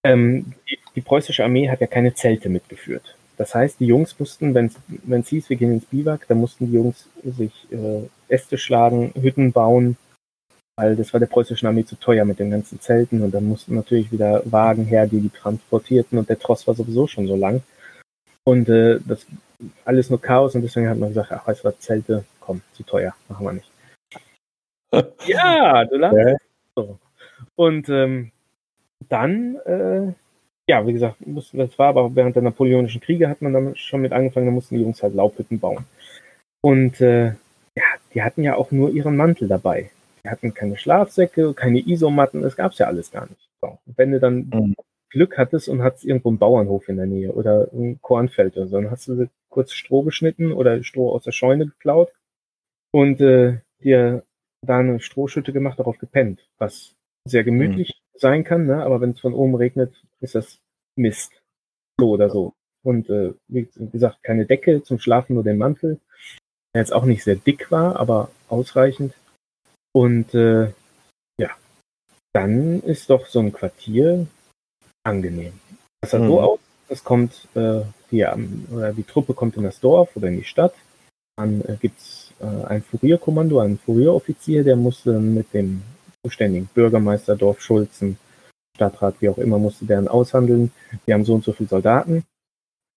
Ähm, die, die, preußische Armee hat ja keine Zelte mitgeführt. Das heißt, die Jungs mussten, wenn es hieß, wir gehen ins Biwak, dann mussten die Jungs sich äh, Äste schlagen, Hütten bauen, weil das war der preußischen Armee zu teuer mit den ganzen Zelten und dann mussten natürlich wieder Wagen her, die die transportierten und der Tross war sowieso schon so lang. Und äh, das alles nur Chaos und deswegen hat man gesagt, ach, weißt du was, Zelte, komm, zu teuer, machen wir nicht. ja, du lachst. So. Und ähm, dann, äh, ja, wie gesagt, mussten, das war aber während der Napoleonischen Kriege hat man dann schon mit angefangen, da mussten die Jungs halt Laubhütten bauen. Und äh, ja, die hatten ja auch nur ihren Mantel dabei. Die hatten keine Schlafsäcke, keine Isomatten, das gab's ja alles gar nicht. So. Und wenn du dann mhm. Glück hattest und hattest irgendwo einen Bauernhof in der Nähe oder ein Kornfeld oder so, dann hast du kurz Stroh geschnitten oder Stroh aus der Scheune geklaut und äh, dir da eine Strohschütte gemacht, darauf gepennt, was sehr gemütlich mhm. sein kann, ne? aber wenn es von oben regnet, ist das Mist. So oder so. Und äh, wie gesagt, keine Decke zum Schlafen, nur den Mantel, der jetzt auch nicht sehr dick war, aber ausreichend. Und äh, ja, dann ist doch so ein Quartier angenehm. Das sah mhm. so aus, es kommt, äh, die, oder die Truppe kommt in das Dorf oder in die Stadt dann äh, gibt es äh, ein Furierkommando, einen Furieroffizier, der musste mit dem zuständigen Bürgermeister, Dorfschulzen, Stadtrat, wie auch immer, musste deren aushandeln. Wir haben so und so viele Soldaten,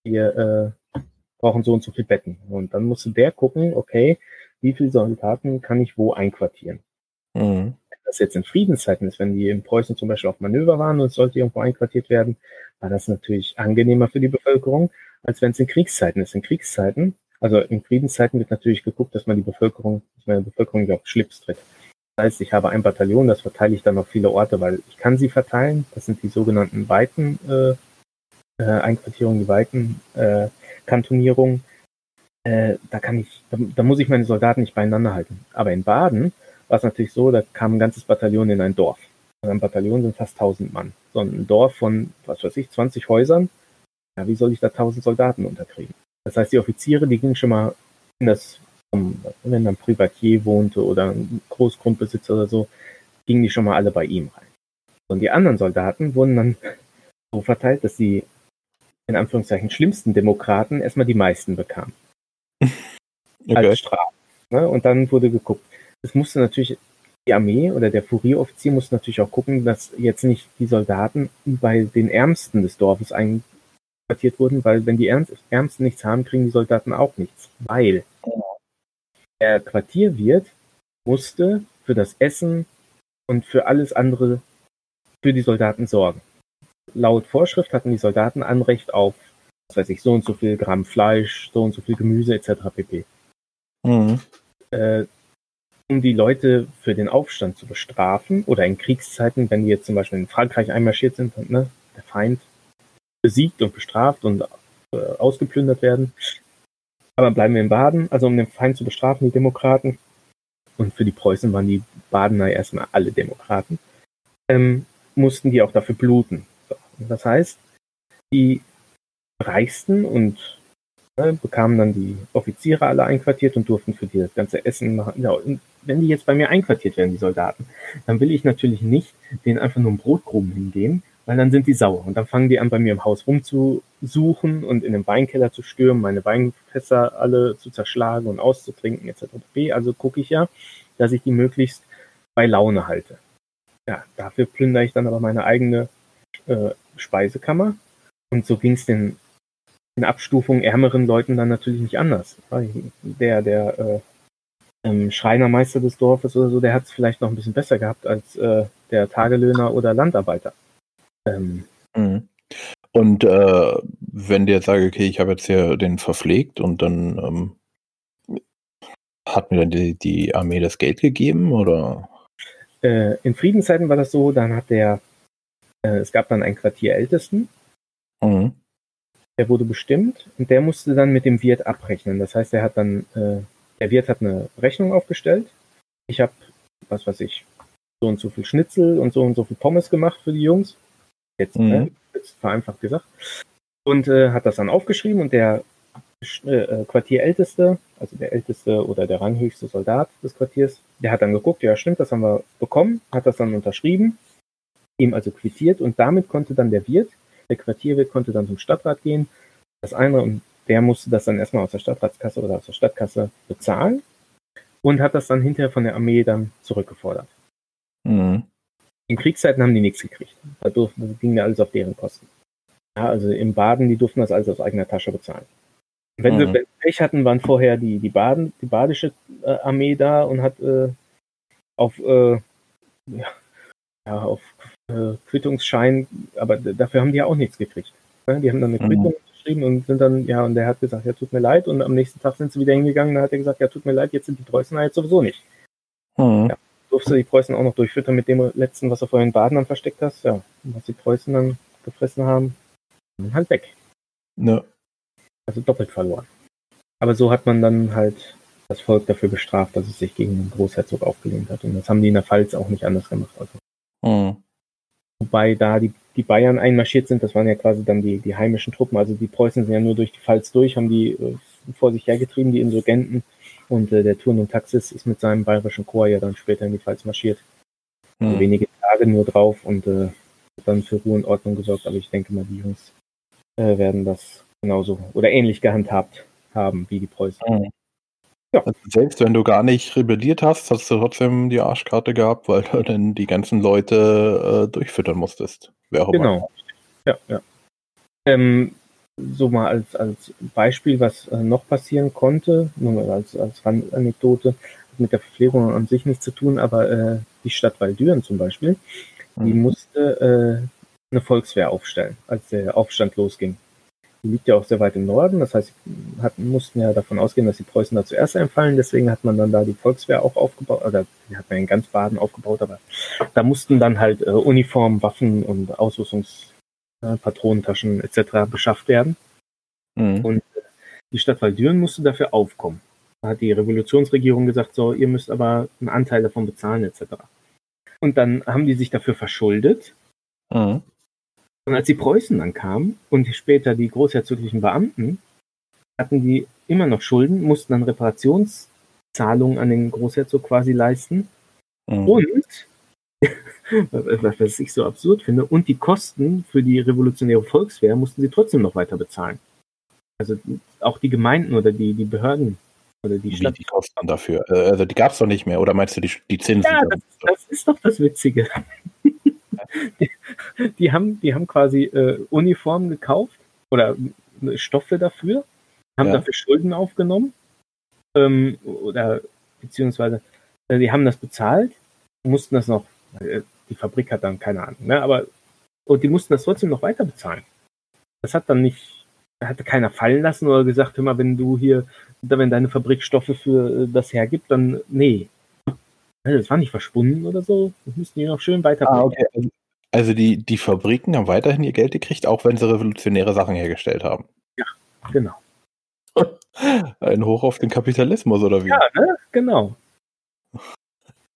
wir äh, brauchen so und so viele Betten. Und dann musste der gucken, okay, wie viele Soldaten kann ich wo einquartieren. Mhm. Wenn das jetzt in Friedenszeiten ist, wenn die in Preußen zum Beispiel auf Manöver waren und es sollte irgendwo einquartiert werden, war das natürlich angenehmer für die Bevölkerung, als wenn es in Kriegszeiten ist. In Kriegszeiten, also in Friedenszeiten wird natürlich geguckt, dass man die Bevölkerung, dass man der Bevölkerung auf Schlips tritt. Das heißt, ich habe ein Bataillon, das verteile ich dann auf viele Orte, weil ich kann sie verteilen. Das sind die sogenannten weiten äh, äh, Einquartierungen, die weiten äh, Kantonierungen. Äh, da kann ich, da, da, muss ich meine Soldaten nicht beieinander halten. Aber in Baden war es natürlich so, da kam ein ganzes Bataillon in ein Dorf. Also ein Bataillon sind fast 1000 Mann. So ein Dorf von, was weiß ich, 20 Häusern. Ja, wie soll ich da 1000 Soldaten unterkriegen? Das heißt, die Offiziere, die gingen schon mal in das, wenn dann Privatier wohnte oder ein Großgrundbesitzer oder so, gingen die schon mal alle bei ihm rein. Und die anderen Soldaten wurden dann so verteilt, dass die in Anführungszeichen schlimmsten Demokraten erstmal die meisten bekamen. Okay. Als Strafe. Ne? Und dann wurde geguckt. Es musste natürlich die Armee oder der Furieroffizier musste natürlich auch gucken, dass jetzt nicht die Soldaten bei den Ärmsten des Dorfes einquartiert wurden, weil wenn die Ärmsten nichts haben, kriegen die Soldaten auch nichts. Weil der Quartierwirt musste für das Essen und für alles andere für die Soldaten sorgen laut Vorschrift hatten die Soldaten Anrecht auf, was weiß ich, so und so viel Gramm Fleisch, so und so viel Gemüse etc. pp. Mhm. Äh, um die Leute für den Aufstand zu bestrafen oder in Kriegszeiten, wenn die jetzt zum Beispiel in Frankreich einmarschiert sind und ne, der Feind besiegt und bestraft und äh, ausgeplündert werden. Aber bleiben wir in Baden, also um den Feind zu bestrafen, die Demokraten. Und für die Preußen waren die Badener erstmal alle Demokraten. Ähm, mussten die auch dafür bluten. Das heißt, die Reichsten und ne, bekamen dann die Offiziere alle einquartiert und durften für die das ganze Essen machen. Ja, wenn die jetzt bei mir einquartiert werden, die Soldaten, dann will ich natürlich nicht denen einfach nur einen Brotkrumen hingehen, weil dann sind die sauer. Und dann fangen die an, bei mir im Haus rumzusuchen und in den Weinkeller zu stürmen, meine Weinfässer alle zu zerschlagen und auszutrinken, etc. Also gucke ich ja, dass ich die möglichst bei Laune halte. Ja, dafür plündere ich dann aber meine eigene äh, Speisekammer. Und so ging es den in Abstufung ärmeren Leuten dann natürlich nicht anders. Der, der äh, ähm, Schreinermeister des Dorfes oder so, der hat es vielleicht noch ein bisschen besser gehabt als äh, der Tagelöhner oder Landarbeiter. Ähm, mhm. Und äh, wenn der sage, okay, ich habe jetzt hier den verpflegt und dann ähm, hat mir dann die, die Armee das Geld gegeben oder? Äh, in Friedenszeiten war das so, dann hat der äh, es gab dann einen Quartierältesten. Mhm. Der wurde bestimmt und der musste dann mit dem Wirt abrechnen. Das heißt, er hat dann, äh, der Wirt hat eine Rechnung aufgestellt. Ich habe, was weiß ich, so und so viel Schnitzel und so und so viel Pommes gemacht für die Jungs. Jetzt, mhm. ne, jetzt vereinfacht gesagt. Und äh, hat das dann aufgeschrieben und der äh, Quartierälteste, also der älteste oder der ranghöchste Soldat des Quartiers, der hat dann geguckt, ja stimmt, das haben wir bekommen, hat das dann unterschrieben ihm also quittiert und damit konnte dann der Wirt, der Quartierwirt konnte dann zum Stadtrat gehen, das eine und der musste das dann erstmal aus der Stadtratskasse oder aus der Stadtkasse bezahlen und hat das dann hinterher von der Armee dann zurückgefordert. Mhm. In Kriegszeiten haben die nichts gekriegt. Da durften, das ging ja alles auf deren Kosten. Ja, also im Baden, die durften das alles aus eigener Tasche bezahlen. Wenn mhm. sie Pech hatten, waren vorher die, die, Baden, die badische äh, Armee da und hat äh, auf, äh, ja, ja, auf äh, Quittungsschein, aber dafür haben die ja auch nichts gekriegt. Die haben dann eine mhm. Quittung mhm. geschrieben und sind dann, ja, und der hat gesagt, ja, tut mir leid. Und am nächsten Tag sind sie wieder hingegangen, da hat er gesagt, ja, tut mir leid, jetzt sind die Preußen halt sowieso nicht. Mhm. Ja, durfte die Preußen auch noch durchfüttern mit dem letzten, was er vorher in Baden dann versteckt hast. Ja, und was die Preußen dann gefressen haben, halt weg. Ja. Also doppelt verloren. Aber so hat man dann halt das Volk dafür bestraft, dass es sich gegen den Großherzog aufgelehnt hat. Und das haben die in der Pfalz auch nicht anders gemacht. Also. Mhm. Wobei da die, die Bayern einmarschiert sind, das waren ja quasi dann die, die heimischen Truppen, also die Preußen sind ja nur durch die Pfalz durch, haben die äh, vor sich hergetrieben, die Insurgenten. Und äh, der Turn und Taxis ist mit seinem bayerischen Chor ja dann später in die Pfalz marschiert. Mhm. Wenige Tage nur drauf und äh, dann für Ruhe und Ordnung gesorgt. Aber ich denke mal, die Jungs äh, werden das genauso oder ähnlich gehandhabt haben wie die Preußen. Mhm. Ja. Also selbst wenn du gar nicht rebelliert hast, hast du trotzdem die Arschkarte gehabt, weil du dann die ganzen Leute äh, durchfüttern musstest. Wer auch genau. Immer. Ja, ja. Ähm, so mal als, als Beispiel, was äh, noch passieren konnte, nur mal als, als Anekdote, mit der Verpflegung an sich nichts zu tun, aber äh, die Stadt Waldüren zum Beispiel, mhm. die musste äh, eine Volkswehr aufstellen, als der Aufstand losging. Die liegt ja auch sehr weit im Norden, das heißt, hatten, mussten ja davon ausgehen, dass die Preußen da zuerst einfallen, deswegen hat man dann da die Volkswehr auch aufgebaut, oder die hat man in ganz Baden aufgebaut, aber da mussten dann halt äh, Uniformen, Waffen und Ausrüstungs Patronentaschen etc. beschafft werden. Mhm. Und äh, die Stadt Waldüren musste dafür aufkommen. Da hat die Revolutionsregierung gesagt, so, ihr müsst aber einen Anteil davon bezahlen etc. Und dann haben die sich dafür verschuldet. Mhm. Und als die Preußen dann kamen und später die großherzoglichen Beamten, hatten die immer noch Schulden, mussten dann Reparationszahlungen an den Großherzog quasi leisten. Mhm. Und was ich so absurd finde. Und die Kosten für die revolutionäre Volkswehr mussten sie trotzdem noch weiter bezahlen. Also auch die Gemeinden oder die, die Behörden oder die Stadt. die Kosten dafür? Äh, also die gab es doch nicht mehr, oder meinst du die, die Zinsen? Ja, das, das ist doch das Witzige. die, die, haben, die haben quasi äh, Uniformen gekauft oder äh, Stoffe dafür, haben ja. dafür Schulden aufgenommen ähm, oder beziehungsweise äh, die haben das bezahlt, mussten das noch äh, die Fabrik hat dann keine Ahnung, ne? Aber und die mussten das trotzdem noch weiter bezahlen. Das hat dann nicht, hatte keiner fallen lassen oder gesagt, hör mal, wenn du hier, wenn deine Fabrik Stoffe für äh, das hergibt, dann nee. Also, das war nicht verschwunden oder so. Das müssten die noch schön weiter. Ah, okay. Also, also die, die Fabriken haben weiterhin ihr Geld gekriegt, auch wenn sie revolutionäre Sachen hergestellt haben. Ja, genau. Ein Hoch auf den Kapitalismus, oder wie? Ja, ne? genau.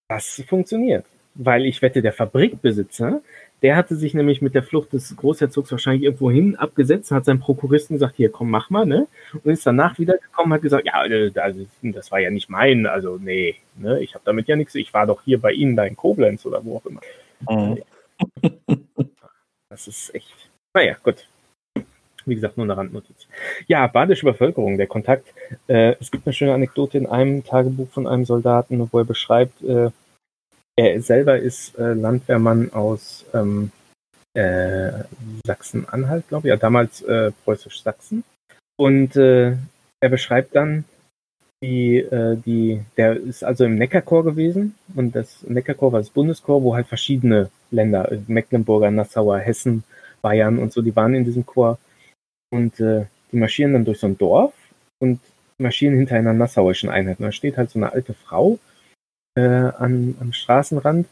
Das funktioniert weil ich wette, der Fabrikbesitzer, der hatte sich nämlich mit der Flucht des Großherzogs wahrscheinlich irgendwo hin abgesetzt, hat seinem Prokuristen gesagt, hier komm, mach mal, ne? Und ist danach wiedergekommen, hat gesagt, ja, also, das war ja nicht mein, also nee, ne, ich habe damit ja nichts, ich war doch hier bei Ihnen da in Koblenz oder wo auch immer. Mhm. Das ist echt. Naja, gut. Wie gesagt, nur eine Randnotiz. Ja, badische Bevölkerung, der Kontakt. Äh, es gibt eine schöne Anekdote in einem Tagebuch von einem Soldaten, wo er beschreibt, äh, er selber ist äh, Landwehrmann aus ähm, äh, Sachsen-Anhalt, glaube ich, ja, damals äh, Preußisch-Sachsen. Und äh, er beschreibt dann, die, äh, die, der ist also im Neckarkorps gewesen und das Neckarkorps war das Bundeskorps, wo halt verschiedene Länder, äh, Mecklenburger, Nassauer, Hessen, Bayern und so, die waren in diesem Korps. Und äh, die marschieren dann durch so ein Dorf und marschieren hinter einer nassauischen Einheit. Und da steht halt so eine alte Frau äh, an, am Straßenrand.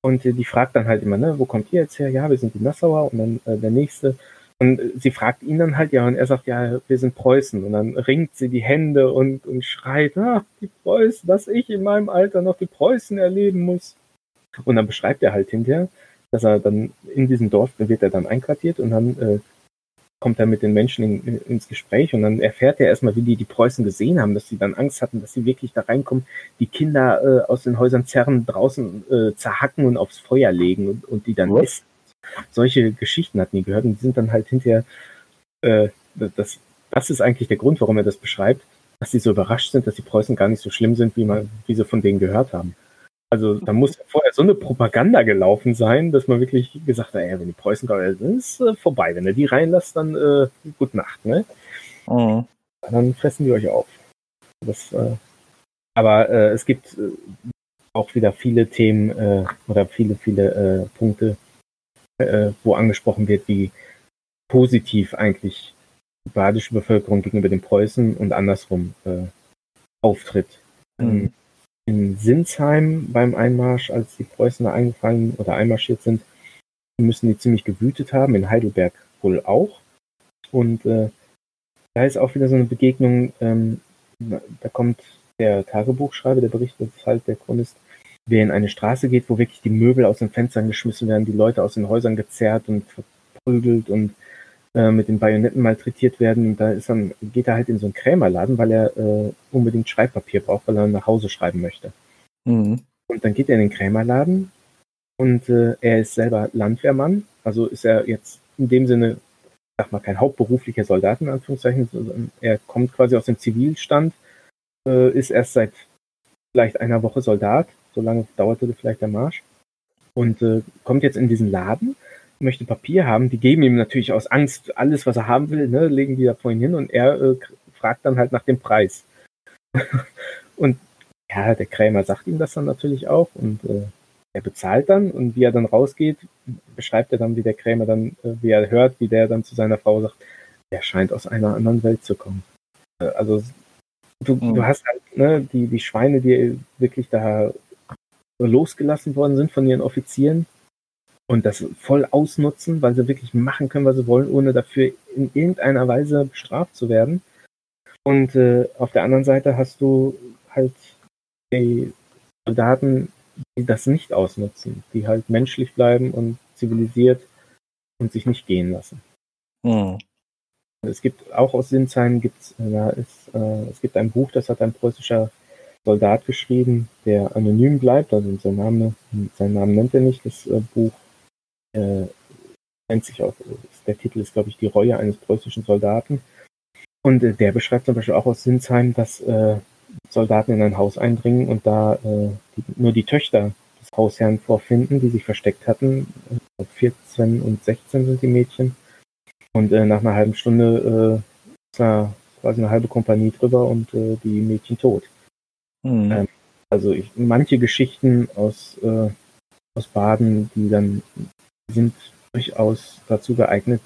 Und die fragt dann halt immer, ne, wo kommt ihr jetzt her? Ja, wir sind die Nassauer und dann äh, der nächste. Und sie fragt ihn dann halt, ja, und er sagt, ja, wir sind Preußen. Und dann ringt sie die Hände und, und schreit, ah, die Preußen, dass ich in meinem Alter noch die Preußen erleben muss. Und dann beschreibt er halt hinterher, dass er dann in diesem Dorf, wird er dann einquartiert und dann äh, kommt er mit den Menschen in, ins Gespräch und dann erfährt er erstmal, wie die die Preußen gesehen haben, dass sie dann Angst hatten, dass sie wirklich da reinkommen, die Kinder äh, aus den Häusern zerren, draußen äh, zerhacken und aufs Feuer legen und, und die dann essen. Solche Geschichten hatten die gehört und die sind dann halt hinterher, äh, das, das ist eigentlich der Grund, warum er das beschreibt, dass sie so überrascht sind, dass die Preußen gar nicht so schlimm sind, wie man, wie sie von denen gehört haben. Also da muss vorher so eine Propaganda gelaufen sein, dass man wirklich gesagt hat, ey, wenn die Preußen kommen, dann ist äh, vorbei. Wenn ihr die reinlasst, dann äh, gut Nacht, ne? Mhm. Dann fressen die euch auf. Das, äh, aber äh, es gibt äh, auch wieder viele Themen äh, oder viele, viele äh, Punkte, äh, wo angesprochen wird, wie positiv eigentlich die badische Bevölkerung gegenüber den Preußen und andersrum äh, auftritt. Mhm. In Sinsheim beim Einmarsch, als die Preußen da eingefallen oder einmarschiert sind, müssen die ziemlich gewütet haben, in Heidelberg wohl auch. Und äh, da ist auch wieder so eine Begegnung, ähm, da kommt der Tagebuchschreiber, der berichtet halt, der Chronist, der in eine Straße geht, wo wirklich die Möbel aus den Fenstern geschmissen werden, die Leute aus den Häusern gezerrt und verprügelt und äh, mit den Bajonetten malträtiert werden. Und da ist dann, geht er halt in so einen Krämerladen, weil er äh, unbedingt Schreibpapier braucht, weil er nach Hause schreiben möchte. Mhm. Und dann geht er in den Krämerladen und äh, er ist selber Landwehrmann, also ist er jetzt in dem Sinne, sag mal, kein hauptberuflicher Soldat in Anführungszeichen, sondern er kommt quasi aus dem Zivilstand äh, ist erst seit vielleicht einer Woche Soldat, so lange dauerte vielleicht der Marsch, und äh, kommt jetzt in diesen Laden, möchte Papier haben, die geben ihm natürlich aus Angst alles, was er haben will, ne, legen die da vorhin hin und er äh, fragt dann halt nach dem Preis. und ja, der Krämer sagt ihm das dann natürlich auch und äh, er bezahlt dann und wie er dann rausgeht, beschreibt er dann, wie der Krämer dann, äh, wie er hört, wie der dann zu seiner Frau sagt, er scheint aus einer anderen Welt zu kommen. Äh, also du, mhm. du hast halt ne, die, die Schweine, die wirklich da losgelassen worden sind von ihren Offizieren und das voll ausnutzen, weil sie wirklich machen können, was sie wollen, ohne dafür in irgendeiner Weise bestraft zu werden. Und äh, auf der anderen Seite hast du halt die Soldaten, die das nicht ausnutzen, die halt menschlich bleiben und zivilisiert und sich nicht gehen lassen. Mhm. Es gibt auch aus Sinsheim gibt's, äh, da ist, äh, es gibt ein Buch, das hat ein preußischer Soldat geschrieben, der anonym bleibt, also sein Name, seinen Namen nennt er nicht. Das äh, Buch äh, nennt sich auch, der Titel ist, glaube ich, Die Reue eines preußischen Soldaten. Und äh, der beschreibt zum Beispiel auch aus Sinsheim, dass äh, Soldaten in ein Haus eindringen und da äh, die, nur die Töchter des Hausherrn vorfinden, die sich versteckt hatten. 14 und 16 sind die Mädchen. Und äh, nach einer halben Stunde äh, ist da quasi eine halbe Kompanie drüber und äh, die Mädchen tot. Mhm. Ähm, also ich, manche Geschichten aus, äh, aus Baden, die dann sind durchaus dazu geeignet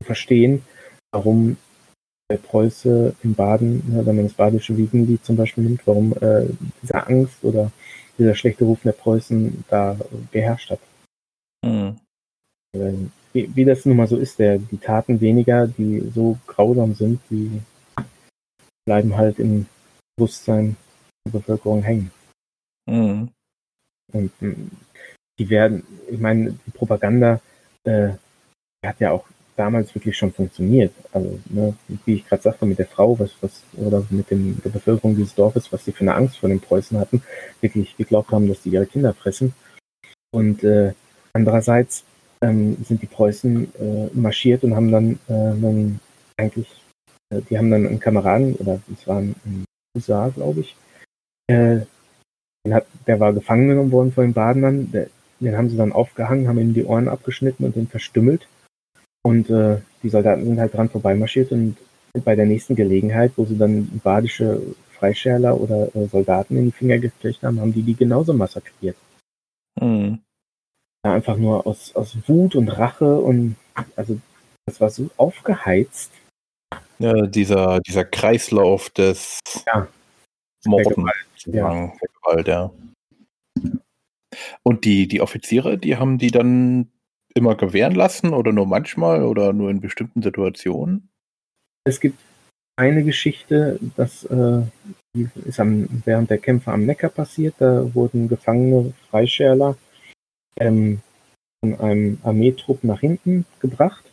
zu verstehen, warum der Preuße in Baden, ne, wenn man das badische Wiegenlied zum Beispiel nimmt, warum äh, diese Angst oder dieser schlechte Ruf der Preußen da geherrscht hat. Mhm. Wie, wie, das nun mal so ist, der, die Taten weniger, die so grausam sind, die bleiben halt im Bewusstsein der Bevölkerung hängen. Mhm. Und hm, die werden, ich meine, die Propaganda äh, hat ja auch damals wirklich schon funktioniert. Also, ne, wie ich gerade sagte, mit der Frau, was, was, oder mit dem, der Bevölkerung dieses Dorfes, was sie für eine Angst vor den Preußen hatten, wirklich geglaubt haben, dass die ihre Kinder fressen. Und äh, andererseits ähm, sind die Preußen äh, marschiert und haben dann, äh, dann eigentlich, äh, die haben dann einen Kameraden, oder es war ein, Husar, glaube ich, äh, hat, der war gefangen genommen worden von den Badenern, der, den haben sie dann aufgehangen, haben ihm die Ohren abgeschnitten und den verstümmelt. Und äh, die Soldaten sind halt dran vorbeimarschiert und bei der nächsten Gelegenheit, wo sie dann badische Freischärler oder äh, Soldaten in die Finger gekriegt haben, haben die die genauso massakriert. Mhm. Ja, einfach nur aus, aus Wut und Rache und also das war so aufgeheizt. Ja, dieser, dieser Kreislauf des ja, Morden, ja. Gewalt, ja. Und die, die Offiziere, die haben die dann immer gewähren lassen oder nur manchmal oder nur in bestimmten Situationen? Es gibt eine Geschichte, das äh, ist am, während der Kämpfe am Neckar passiert. Da wurden gefangene Freischärler ähm, von einem Armeetrupp nach hinten gebracht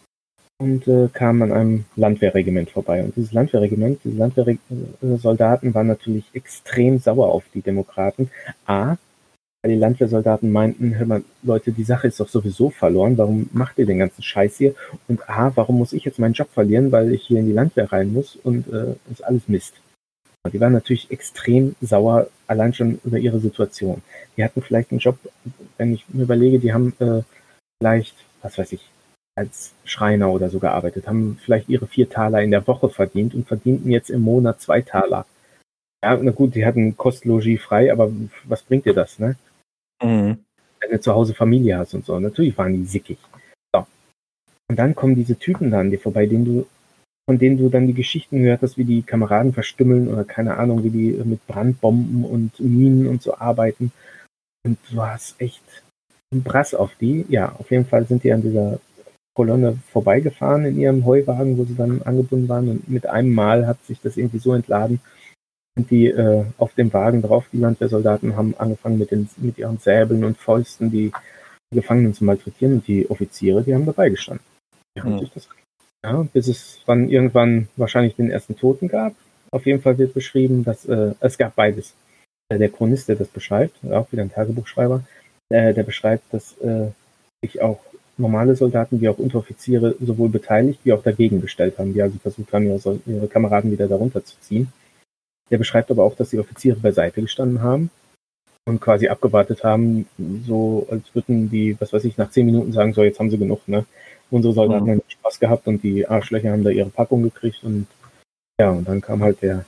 und äh, kamen an einem Landwehrregiment vorbei. Und dieses Landwehrregiment, diese Landwehrsoldaten waren natürlich extrem sauer auf die Demokraten. A, weil die Landwehrsoldaten meinten, hör mal, Leute, die Sache ist doch sowieso verloren, warum macht ihr den ganzen Scheiß hier? Und A, warum muss ich jetzt meinen Job verlieren, weil ich hier in die Landwehr rein muss und äh, ist alles Mist. Die waren natürlich extrem sauer, allein schon über ihre Situation. Die hatten vielleicht einen Job, wenn ich mir überlege, die haben äh, vielleicht, was weiß ich, als Schreiner oder so gearbeitet, haben vielleicht ihre vier Taler in der Woche verdient und verdienten jetzt im Monat zwei Taler. Ja, na gut, die hatten Kostlogie frei, aber was bringt dir das, ne? Mhm. Wenn du zu Hause Familie hast und so. Natürlich waren die sickig. So. Und dann kommen diese Typen da an dir vorbei, denen du, von denen du dann die Geschichten gehört hast, wie die Kameraden verstümmeln oder keine Ahnung, wie die mit Brandbomben und Minen und so arbeiten. Und du hast echt einen Brass auf die. Ja, auf jeden Fall sind die an dieser Kolonne vorbeigefahren in ihrem Heuwagen, wo sie dann angebunden waren. Und mit einem Mal hat sich das irgendwie so entladen, die äh, auf dem Wagen drauf. Die Landwehrsoldaten haben angefangen mit, den, mit ihren Säbeln und Fäusten die Gefangenen zu malträtieren und die Offiziere, die haben dabei gestanden. Die haben sich das, ja, bis es dann irgendwann wahrscheinlich den ersten Toten gab. Auf jeden Fall wird beschrieben, dass äh, es gab beides. Äh, der Chronist, der das beschreibt, auch wieder ein Tagebuchschreiber, äh, der beschreibt, dass äh, sich auch normale Soldaten wie auch Unteroffiziere sowohl beteiligt wie auch dagegen gestellt haben, die also versucht haben, ihre, ihre Kameraden wieder darunter zu ziehen. Der beschreibt aber auch, dass die Offiziere beiseite gestanden haben und quasi abgewartet haben, so als würden die, was weiß ich, nach zehn Minuten sagen, so jetzt haben sie genug, ne? Unsere Soldaten mhm. haben Spaß gehabt und die Arschlöcher haben da ihre Packung gekriegt und ja, und dann kam halt der,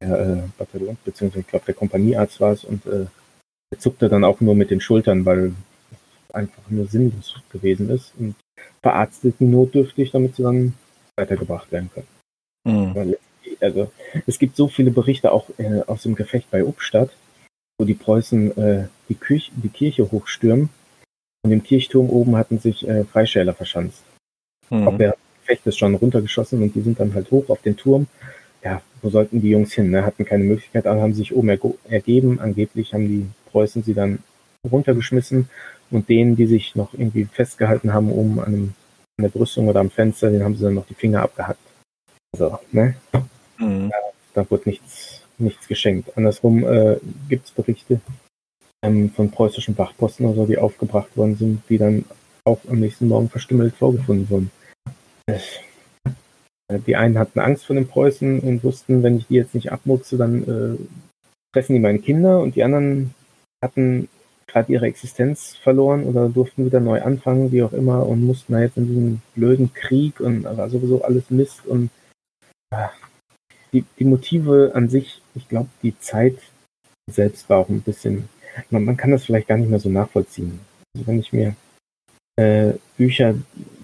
der äh, Bataillon, beziehungsweise ich glaube der Kompaniearzt war es und äh, der zuckte dann auch nur mit den Schultern, weil es einfach nur sinnlos gewesen ist und verarzteten notdürftig, damit sie dann weitergebracht werden können. Mhm. Also es gibt so viele Berichte auch äh, aus dem Gefecht bei Ubstadt, wo die Preußen äh, die, Kirche, die Kirche hochstürmen. Und im Kirchturm oben hatten sich äh, Freischäler verschanzt. Mhm. Auch der Gefecht ist schon runtergeschossen und die sind dann halt hoch auf den Turm. Ja, wo sollten die Jungs hin? Ne? Hatten keine Möglichkeit, alle haben sich oben ergeben. Angeblich haben die Preußen sie dann runtergeschmissen und denen, die sich noch irgendwie festgehalten haben oben an, einem, an der Brüstung oder am Fenster, den haben sie dann noch die Finger abgehackt. Also, ne? Mhm. Da, wurde nichts nichts geschenkt. Andersrum äh, gibt es Berichte ähm, von preußischen Wachposten oder so, die aufgebracht worden sind, die dann auch am nächsten Morgen verstümmelt vorgefunden wurden. Äh, die einen hatten Angst vor den Preußen und wussten, wenn ich die jetzt nicht abmurkse, dann äh, fressen die meine Kinder und die anderen hatten gerade ihre Existenz verloren oder durften wieder neu anfangen, wie auch immer, und mussten da jetzt in diesem blöden Krieg und war sowieso alles Mist und äh, die, die Motive an sich, ich glaube, die Zeit selbst war auch ein bisschen, man, man, kann das vielleicht gar nicht mehr so nachvollziehen. Also wenn ich mir äh, Bücher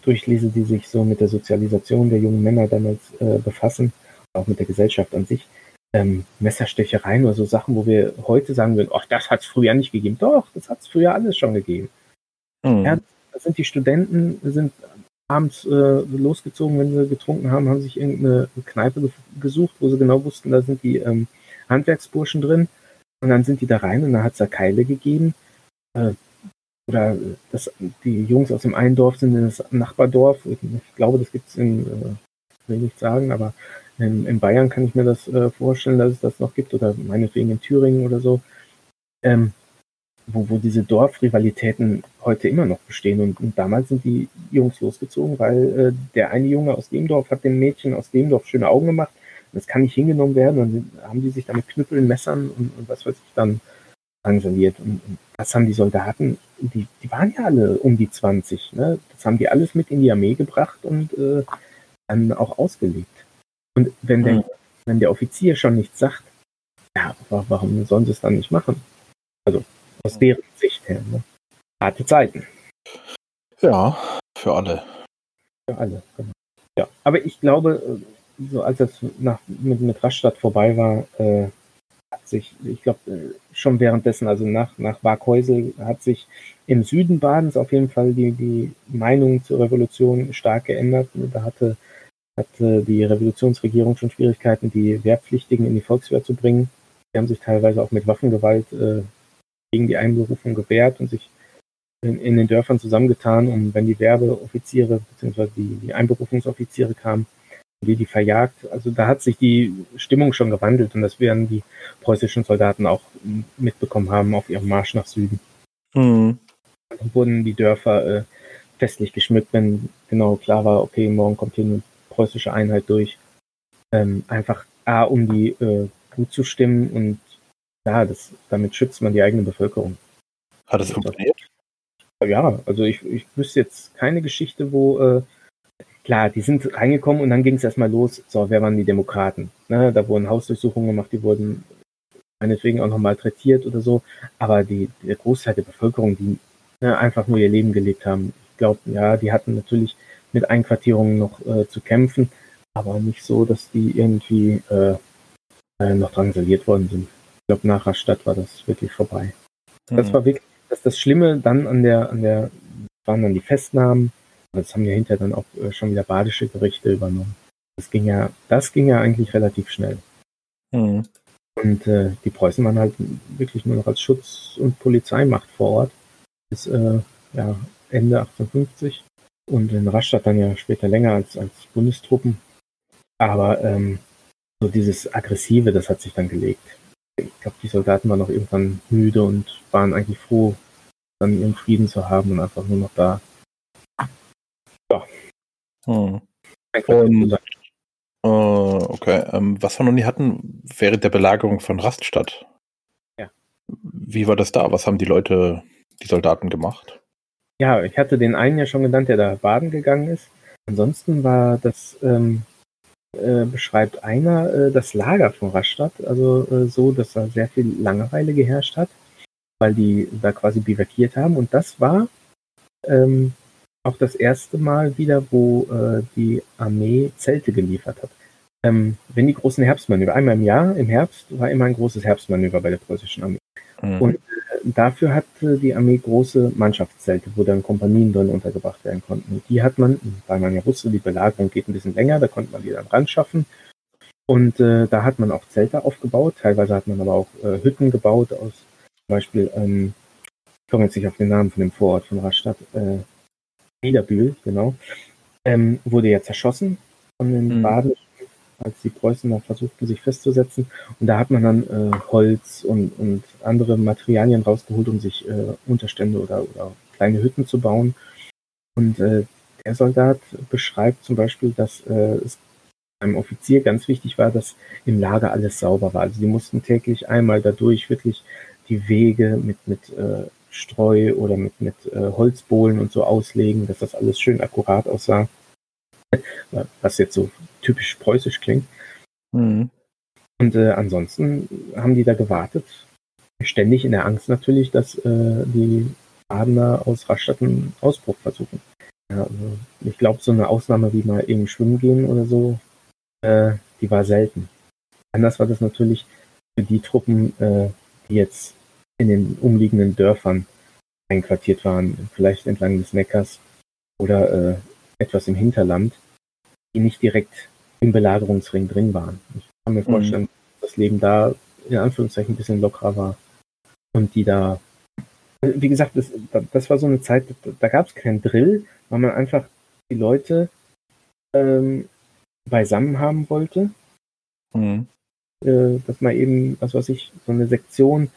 durchlese, die sich so mit der Sozialisation der jungen Männer damals äh, befassen, auch mit der Gesellschaft an sich, ähm, Messerstechereien oder so Sachen, wo wir heute sagen würden, ach, das hat es früher nicht gegeben. Doch, das hat es früher alles schon gegeben. Mhm. Ja, das sind die Studenten, sind abends äh, losgezogen, wenn sie getrunken haben, haben sich irgendeine Kneipe gesucht, wo sie genau wussten, da sind die ähm, Handwerksburschen drin. Und dann sind die da rein und dann hat es da Keile gegeben. Äh, oder das, die Jungs aus dem einen Dorf sind in das Nachbardorf. Ich, ich glaube, das gibt es in, äh, will nicht sagen, aber in, in, Bayern kann ich mir das äh, vorstellen, dass es das noch gibt. Oder meinetwegen in Thüringen oder so. Ähm, wo, wo diese Dorfrivalitäten heute immer noch bestehen. Und, und damals sind die Jungs losgezogen, weil äh, der eine Junge aus dem Dorf hat dem Mädchen aus dem Dorf schöne Augen gemacht. Das kann nicht hingenommen werden. Und dann haben die sich da mit Knüppeln, Messern und, und was weiß ich dann drangsaliert. Und, und das haben die Soldaten, die, die waren ja alle um die 20. Ne? Das haben die alles mit in die Armee gebracht und äh, dann auch ausgelegt. Und wenn der, mhm. wenn der Offizier schon nichts sagt, ja, warum sollen sie es dann nicht machen? Also aus deren Sicht her. Ne? Harte Zeiten. Ja, für alle. Für alle, genau. Ja, aber ich glaube, so als es nach, mit, mit Rastatt vorbei war, äh, hat sich, ich glaube, äh, schon währenddessen, also nach, nach Waghäusel, hat sich im Süden Badens auf jeden Fall die, die Meinung zur Revolution stark geändert. Da hatte, hatte die Revolutionsregierung schon Schwierigkeiten, die Wehrpflichtigen in die Volkswehr zu bringen. Die haben sich teilweise auch mit Waffengewalt äh, gegen die Einberufung gewehrt und sich in, in, den Dörfern zusammengetan, um wenn die Werbeoffiziere bzw. Die, die Einberufungsoffiziere kamen, die die verjagt. Also da hat sich die Stimmung schon gewandelt und das werden die preußischen Soldaten auch mitbekommen haben auf ihrem Marsch nach Süden. Mhm. Dann wurden die Dörfer äh, festlich geschmückt, wenn genau klar war, okay, morgen kommt hier eine preußische Einheit durch. Ähm, einfach A, um die äh, gut zu stimmen und ja, das, damit schützt man die eigene Bevölkerung. Hat das funktioniert? Ja, also ich, ich wüsste jetzt keine Geschichte, wo, äh, klar, die sind reingekommen und dann ging es erstmal los, so, wer waren die Demokraten? Ne, da wurden Hausdurchsuchungen gemacht, die wurden meinetwegen auch noch malträtiert oder so, aber die, der Großteil der Bevölkerung, die ne, einfach nur ihr Leben gelebt haben, ich glaube, ja, die hatten natürlich mit Einquartierungen noch äh, zu kämpfen, aber nicht so, dass die irgendwie äh, äh noch drangsaliert worden sind glaube, nach Rastatt war das wirklich vorbei. Mhm. Das war wirklich, das, das Schlimme dann an der, an der, waren dann die Festnahmen. Das haben ja hinterher dann auch äh, schon wieder badische Gerichte übernommen. Das ging ja, das ging ja eigentlich relativ schnell. Mhm. Und äh, die Preußen waren halt wirklich nur noch als Schutz- und Polizeimacht vor Ort bis äh, ja, Ende 1850 und in Rastatt dann ja später länger als, als Bundestruppen. Aber ähm, so dieses Aggressive, das hat sich dann gelegt ich glaube, die Soldaten waren auch irgendwann müde und waren eigentlich froh, dann ihren Frieden zu haben und einfach nur noch da. Ja. Hm. Und Uh, okay. Ähm, was wir noch nie hatten, während der Belagerung von Raststadt. Ja. Wie war das da? Was haben die Leute, die Soldaten gemacht? Ja, ich hatte den einen ja schon genannt, der da baden gegangen ist. Ansonsten war das, ähm, äh, beschreibt einer äh, das Lager von Rastatt, also äh, so, dass da sehr viel Langeweile geherrscht hat, weil die da quasi bivakiert haben. Und das war ähm, auch das erste Mal wieder, wo äh, die Armee Zelte geliefert hat. Ähm, wenn die großen Herbstmanöver, einmal im Jahr, im Herbst, war immer ein großes Herbstmanöver bei der preußischen Armee. Mhm. Und dafür hatte die Armee große Mannschaftszelte, wo dann Kompanien drin untergebracht werden konnten. Die hat man, weil man ja wusste, die Belagerung geht ein bisschen länger, da konnte man die dann ran schaffen. Und äh, da hat man auch Zelte aufgebaut. Teilweise hat man aber auch äh, Hütten gebaut aus zum Beispiel, ähm, ich komme jetzt nicht auf den Namen von dem Vorort von Rastatt, äh, Niederbühl, genau, ähm, wurde ja zerschossen von den mhm. Baden, als die Preußen da versuchten, sich festzusetzen. Und da hat man dann äh, Holz und, und andere Materialien rausgeholt, um sich äh, Unterstände oder, oder kleine Hütten zu bauen. Und äh, der Soldat beschreibt zum Beispiel, dass äh, es einem Offizier ganz wichtig war, dass im Lager alles sauber war. Also die mussten täglich einmal dadurch wirklich die Wege mit, mit äh, Streu oder mit, mit äh, Holzbohlen und so auslegen, dass das alles schön akkurat aussah. Was jetzt so typisch preußisch klingt. Mhm. Und äh, ansonsten haben die da gewartet, ständig in der Angst natürlich, dass äh, die Adler aus Rastatt einen Ausbruch versuchen. Ja, also ich glaube, so eine Ausnahme wie mal eben schwimmen gehen oder so, äh, die war selten. Anders war das natürlich für die Truppen, äh, die jetzt in den umliegenden Dörfern einquartiert waren, vielleicht entlang des Neckars oder äh, etwas im Hinterland, die nicht direkt im Belagerungsring drin waren. Ich kann mir mhm. vorstellen, mhm. dass das Leben da in Anführungszeichen ein bisschen lockerer war und die da, wie gesagt, das, das war so eine Zeit, da gab es keinen Drill, weil man einfach die Leute ähm, beisammen haben wollte. Mhm. Äh, dass man eben, was weiß ich, so eine Sektion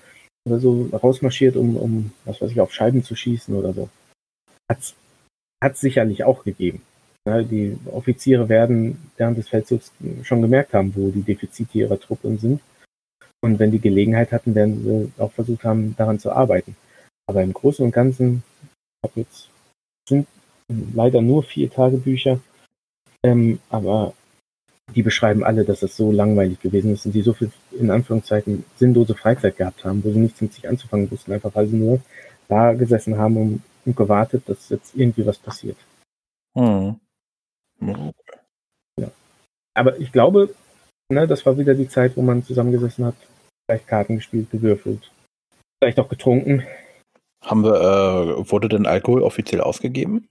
oder so rausmarschiert, um, um, was weiß ich, auf Scheiben zu schießen oder so. Hat's, hat's sicherlich auch gegeben. Die Offiziere werden während des Feldzugs schon gemerkt haben, wo die Defizite ihrer Truppe sind. Und wenn die Gelegenheit hatten, werden sie auch versucht haben, daran zu arbeiten. Aber im Großen und Ganzen, jetzt, sind leider nur vier Tagebücher, ähm, aber die beschreiben alle, dass es so langweilig gewesen ist und die so viel, in Anführungszeichen, sinnlose Freizeit gehabt haben, wo sie nichts mit sich anzufangen wussten, einfach weil sie nur da gesessen haben und, und gewartet, dass jetzt irgendwie was passiert. Hm. Ja. Aber ich glaube, ne, das war wieder die Zeit, wo man zusammengesessen hat, vielleicht Karten gespielt, gewürfelt, vielleicht auch getrunken. Haben wir, äh, wurde denn Alkohol offiziell ausgegeben?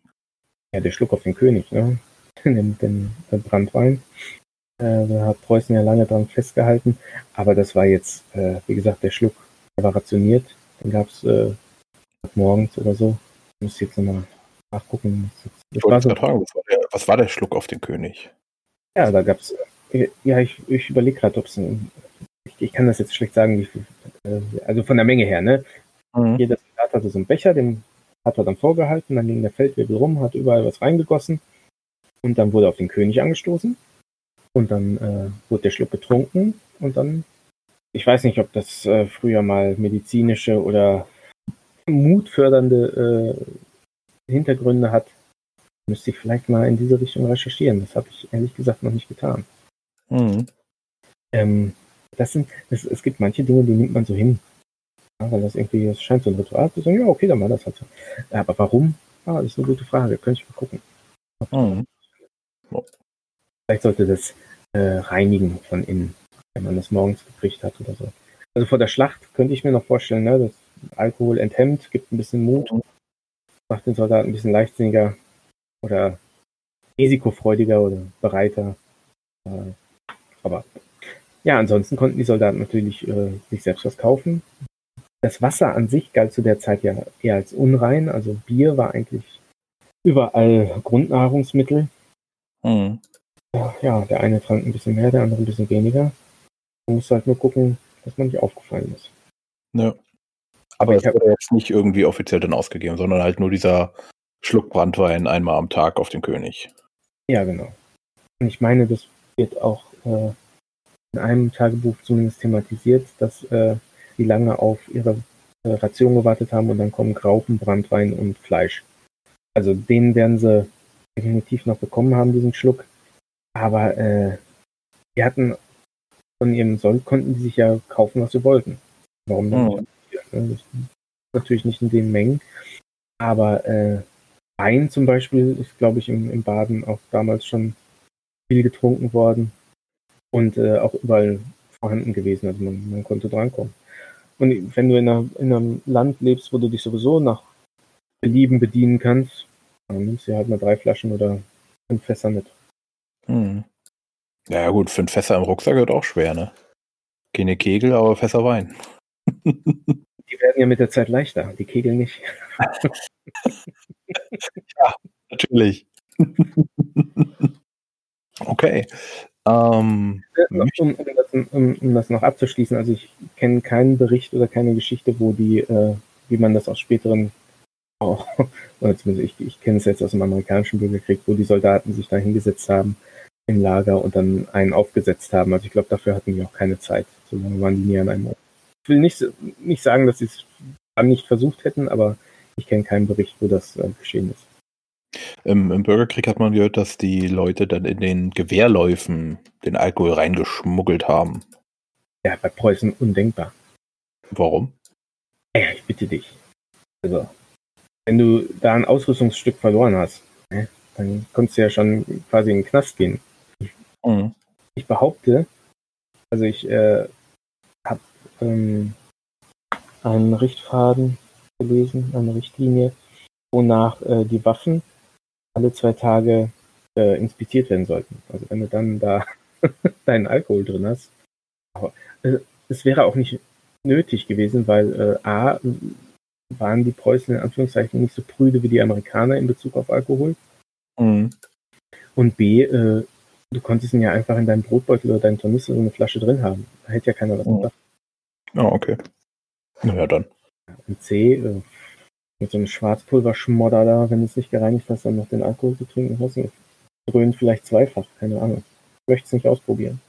Ja, der Schluck auf den König, ne? den, den, den Brandwein. Äh, da hat Preußen ja lange dran festgehalten. Aber das war jetzt, äh, wie gesagt, der Schluck, der war rationiert. Den gab es äh, morgens oder so. Ich muss jetzt nochmal nachgucken. Das war so, fragen, was, war der, was war der Schluck auf den König? Ja, da gab es, äh, ja, ich, ich überlege gerade, ob es ich, ich, kann das jetzt schlecht sagen, wie viel, äh, also von der Menge her, ne? Mhm. Jeder Soldat hatte so einen Becher, den hat er dann vorgehalten, dann ging der Feldwebel rum, hat überall was reingegossen und dann wurde auf den König angestoßen. Und dann äh, wurde der Schluck getrunken und dann, ich weiß nicht, ob das äh, früher mal medizinische oder mutfördernde äh, Hintergründe hat. Müsste ich vielleicht mal in diese Richtung recherchieren. Das habe ich ehrlich gesagt noch nicht getan. Mhm. Ähm, das sind, das, es gibt manche Dinge, die nimmt man so hin. Ja, weil das irgendwie, es scheint so ein Ritual zu sein. Ja, okay, dann war das halt so. Aber warum? Ah, das ist eine gute Frage. Könnte ich mal gucken. Mhm. Vielleicht sollte das äh, reinigen von innen, wenn man das morgens gekriegt hat oder so. Also vor der Schlacht könnte ich mir noch vorstellen, ne, dass Alkohol enthemmt, gibt ein bisschen Mut, macht den Soldaten ein bisschen leichtsinniger oder risikofreudiger oder bereiter. Äh, aber ja, ansonsten konnten die Soldaten natürlich äh, sich selbst was kaufen. Das Wasser an sich galt zu der Zeit ja eher als unrein, also Bier war eigentlich überall Grundnahrungsmittel. Mhm. Ja, der eine trank ein bisschen mehr, der andere ein bisschen weniger. Man muss halt nur gucken, dass man nicht aufgefallen ist. Ja. Aber es wurde jetzt nicht irgendwie offiziell dann ausgegeben, sondern halt nur dieser Schluck Brandwein einmal am Tag auf den König. Ja, genau. Und ich meine, das wird auch äh, in einem Tagebuch zumindest thematisiert, dass äh, die lange auf ihre äh, Ration gewartet haben und dann kommen Graupen, Brandwein und Fleisch. Also den werden sie definitiv noch bekommen haben, diesen Schluck. Aber äh, die hatten von ihrem Sold konnten die sich ja kaufen, was sie wollten. Warum dann Mhm. Das natürlich nicht in den Mengen. Aber äh, Wein zum Beispiel ist, glaube ich, im, im Baden auch damals schon viel getrunken worden und äh, auch überall vorhanden gewesen. Also man, man konnte drankommen. Und wenn du in, einer, in einem Land lebst, wo du dich sowieso nach Belieben bedienen kannst, dann nimmst du halt mal drei Flaschen oder fünf Fässer mit. Hm. Ja, ja, gut, fünf Fässer im Rucksack wird auch schwer, ne? Keine Kegel, aber Fässer Wein. Die werden ja mit der Zeit leichter, die Kegel nicht. Natürlich. okay. Ähm, Um, um, das, um, um das noch abzuschließen, also ich kenne keinen Bericht oder keine Geschichte, wo die, äh, wie man das aus späteren, auch, oder zumindest ich, ich kenne es jetzt aus dem amerikanischen Bürgerkrieg, wo die Soldaten sich da hingesetzt haben im Lager und dann einen aufgesetzt haben. Also ich glaube, dafür hatten die auch keine Zeit. So lange waren die nie an einem Ort. Ich will nicht, nicht sagen, dass sie es dann nicht versucht hätten, aber ich kenne keinen Bericht, wo das äh, geschehen ist. im, Im Bürgerkrieg hat man gehört, dass die Leute dann in den Gewehrläufen den Alkohol reingeschmuggelt haben. Ja, bei Preußen undenkbar. Warum? Ja, ich bitte dich. Also, wenn du da ein Ausrüstungsstück verloren hast, ne, dann konntest du ja schon quasi in den Knast gehen. Mhm. Ich behaupte, also ich äh, ähm, einen Richtfaden gelesen, eine Richtlinie, wonach äh, die Waffen alle zwei Tage äh, inspiziert werden sollten. Also wenn du dann da deinen Alkohol drin hast. Aber äh, es wäre auch nicht nötig gewesen, weil äh, A waren die Preußen in Anführungszeichen nicht so prüde wie die Amerikaner in Bezug auf Alkohol. Mhm. Und B, äh, du konntest ihn ja einfach in deinem Brotbeutel oder deinem Tornister so eine Flasche drin haben. Da hätte ja keiner was Mhm. gesagt. Ah, okay. Naja, dann. Und C, äh, mit so einem Schwarzpulverschmodder da, wenn du es nicht gereinigt hast, dann noch den Alkohol zu trinken, was nicht. Dröhnt vielleicht zweifach, keine Ahnung. Ich möchte es nicht ausprobieren.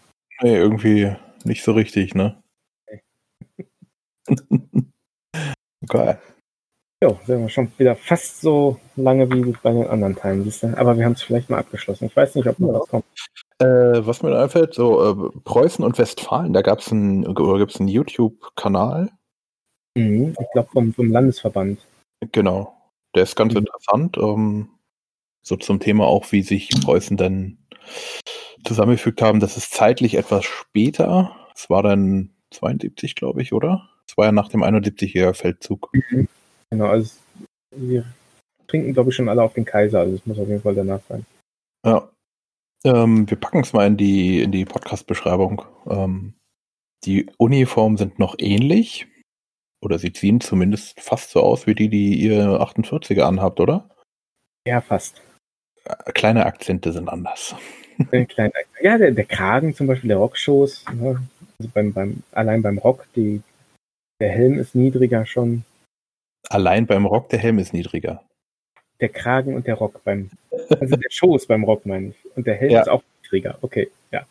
Nee, irgendwie nicht so richtig, ne? Geil. Jo, sind wir schon wieder fast so lange wie bei den anderen Teilen, siehst du? Aber wir haben es vielleicht mal abgeschlossen. Ich weiß nicht, ob noch Ja. was kommt. Äh, was mir da einfällt, so äh, Preußen und Westfalen, da gab es einen, einen YouTube-Kanal. Mhm, ich glaube vom, vom Landesverband. Genau. Der ist ganz Mhm. interessant. Ähm, so zum Thema auch, wie sich Preußen dann zusammengefügt haben. Das ist zeitlich etwas später. Es war dann 72, glaube ich, oder? Es war ja nach dem 71er Feldzug. Genau, also wir trinken, glaube ich, schon alle auf den Kaiser, also es muss auf jeden Fall danach sein. Ja. Ähm, wir packen es mal in die, in die Podcast-Beschreibung. Ähm, die Uniformen sind noch ähnlich. Oder sie ziehen zumindest fast so aus wie die, die ihr 48er anhabt, oder? Ja, fast. Äh, Kleine Akzente sind anders. Ja, der, der Kragen zum Beispiel, der Rockschoß, ne? also beim, beim, allein beim Rock, die, der Helm ist niedriger schon, Allein beim Rock der Helm ist niedriger. der Kragen und der Rock beim, also der Schoß beim Rock meine ich. Und der Helm Ja. ist auch niedriger, okay, ja.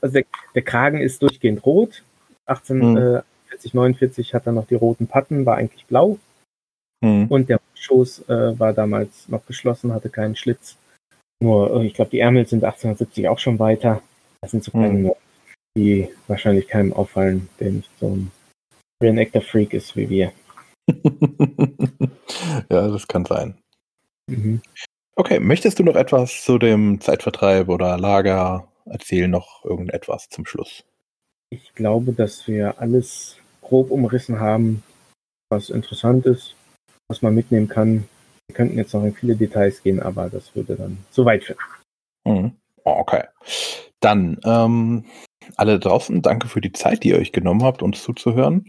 Also der, der Kragen ist durchgehend rot, Mhm. 1840, 49 hat er noch die roten Patten, war eigentlich blau. Hm. Und der Schoß äh, war damals noch geschlossen, hatte keinen Schlitz. Nur, äh, ich glaube, die Ärmel sind 1870 auch schon weiter. Das sind so kleine Mhm. Nuancen, die wahrscheinlich keinem auffallen, der nicht so ein Reenactor-Freak ist wie wir. ja, das kann sein. Mhm. Okay, möchtest du noch etwas zu dem Zeitvertreib oder Lager erzählen? Noch irgendetwas zum Schluss? Ich glaube, dass wir alles grob umrissen haben, was interessant ist, was man mitnehmen kann. Wir könnten jetzt noch in viele Details gehen, aber das würde dann zu weit führen. Mhm. Okay. Dann, ähm, alle draußen, danke für die Zeit, die ihr euch genommen habt, uns zuzuhören.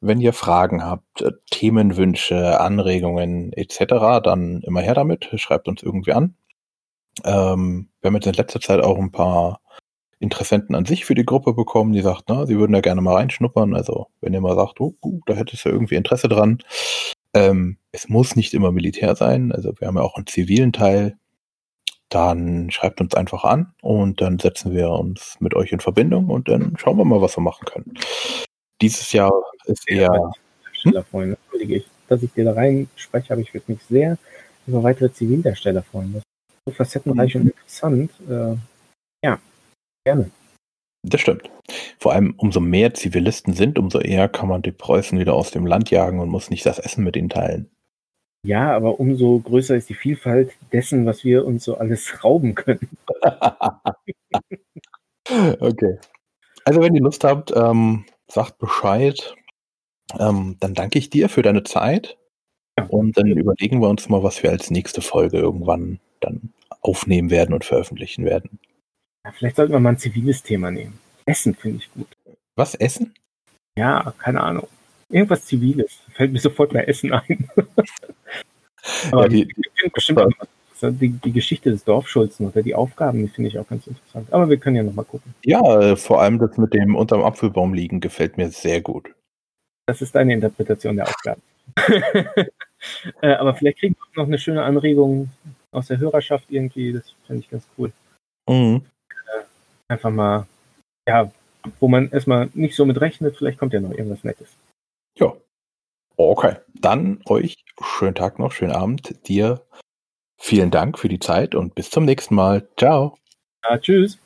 Wenn ihr Fragen habt, äh, Themenwünsche, Anregungen etc., dann immer her damit. Schreibt uns irgendwie an. Ähm, wir haben jetzt in letzter Zeit auch ein paar Interessenten an sich für die Gruppe bekommen, die sagt, na, sie würden da gerne mal reinschnuppern. Also, wenn ihr mal sagt, oh, gut, da hättest du irgendwie Interesse dran. Ähm, es muss nicht immer Militär sein. Also, wir haben ja auch einen zivilen Teil. Dann schreibt uns einfach an und dann setzen wir uns mit euch in Verbindung und dann schauen wir mal, was wir machen können. Dieses Jahr ist eher. Hm? Freuen, ich, dass ich dir da rein spreche, aber ich würde mich sehr über weitere Zivildarsteller freuen. Das ist so facettenreich und interessant. Äh, ja, gerne. Das stimmt. Vor allem, umso mehr Zivilisten sind, umso eher kann man die Preußen wieder aus dem Land jagen und muss nicht das Essen mit ihnen teilen. Ja, aber umso größer ist die Vielfalt dessen, was wir uns so alles rauben können. okay. Also, wenn ihr Lust habt, ähm, sagt Bescheid. Ähm, dann danke ich dir für deine Zeit. Und dann überlegen wir uns mal, was wir als nächste Folge irgendwann dann aufnehmen werden und veröffentlichen werden. Ja, vielleicht sollten wir mal ein ziviles Thema nehmen. Essen finde ich gut. Was, Essen? Ja, keine Ahnung. Irgendwas Ziviles. Fällt mir sofort bei Essen ein. Aber ja, die, die, bestimmt die, die, Geschichte des Dorfschulzen oder die Aufgaben, die finde ich auch ganz interessant. Aber wir können ja nochmal gucken. Ja, vor allem das mit dem unterm Apfelbaum liegen gefällt mir sehr gut. Das ist deine Interpretation der Aufgaben. äh, aber vielleicht kriegen wir noch eine schöne Anregung aus der Hörerschaft irgendwie. Das fände ich ganz cool. Mhm. Äh, einfach mal, ja, wo man erstmal nicht so mit rechnet, vielleicht kommt ja noch irgendwas Nettes. Ja. Okay. Dann euch schönen Tag noch, schönen Abend. Dir vielen Dank für die Zeit und bis zum nächsten Mal. Ciao. Ja, tschüss.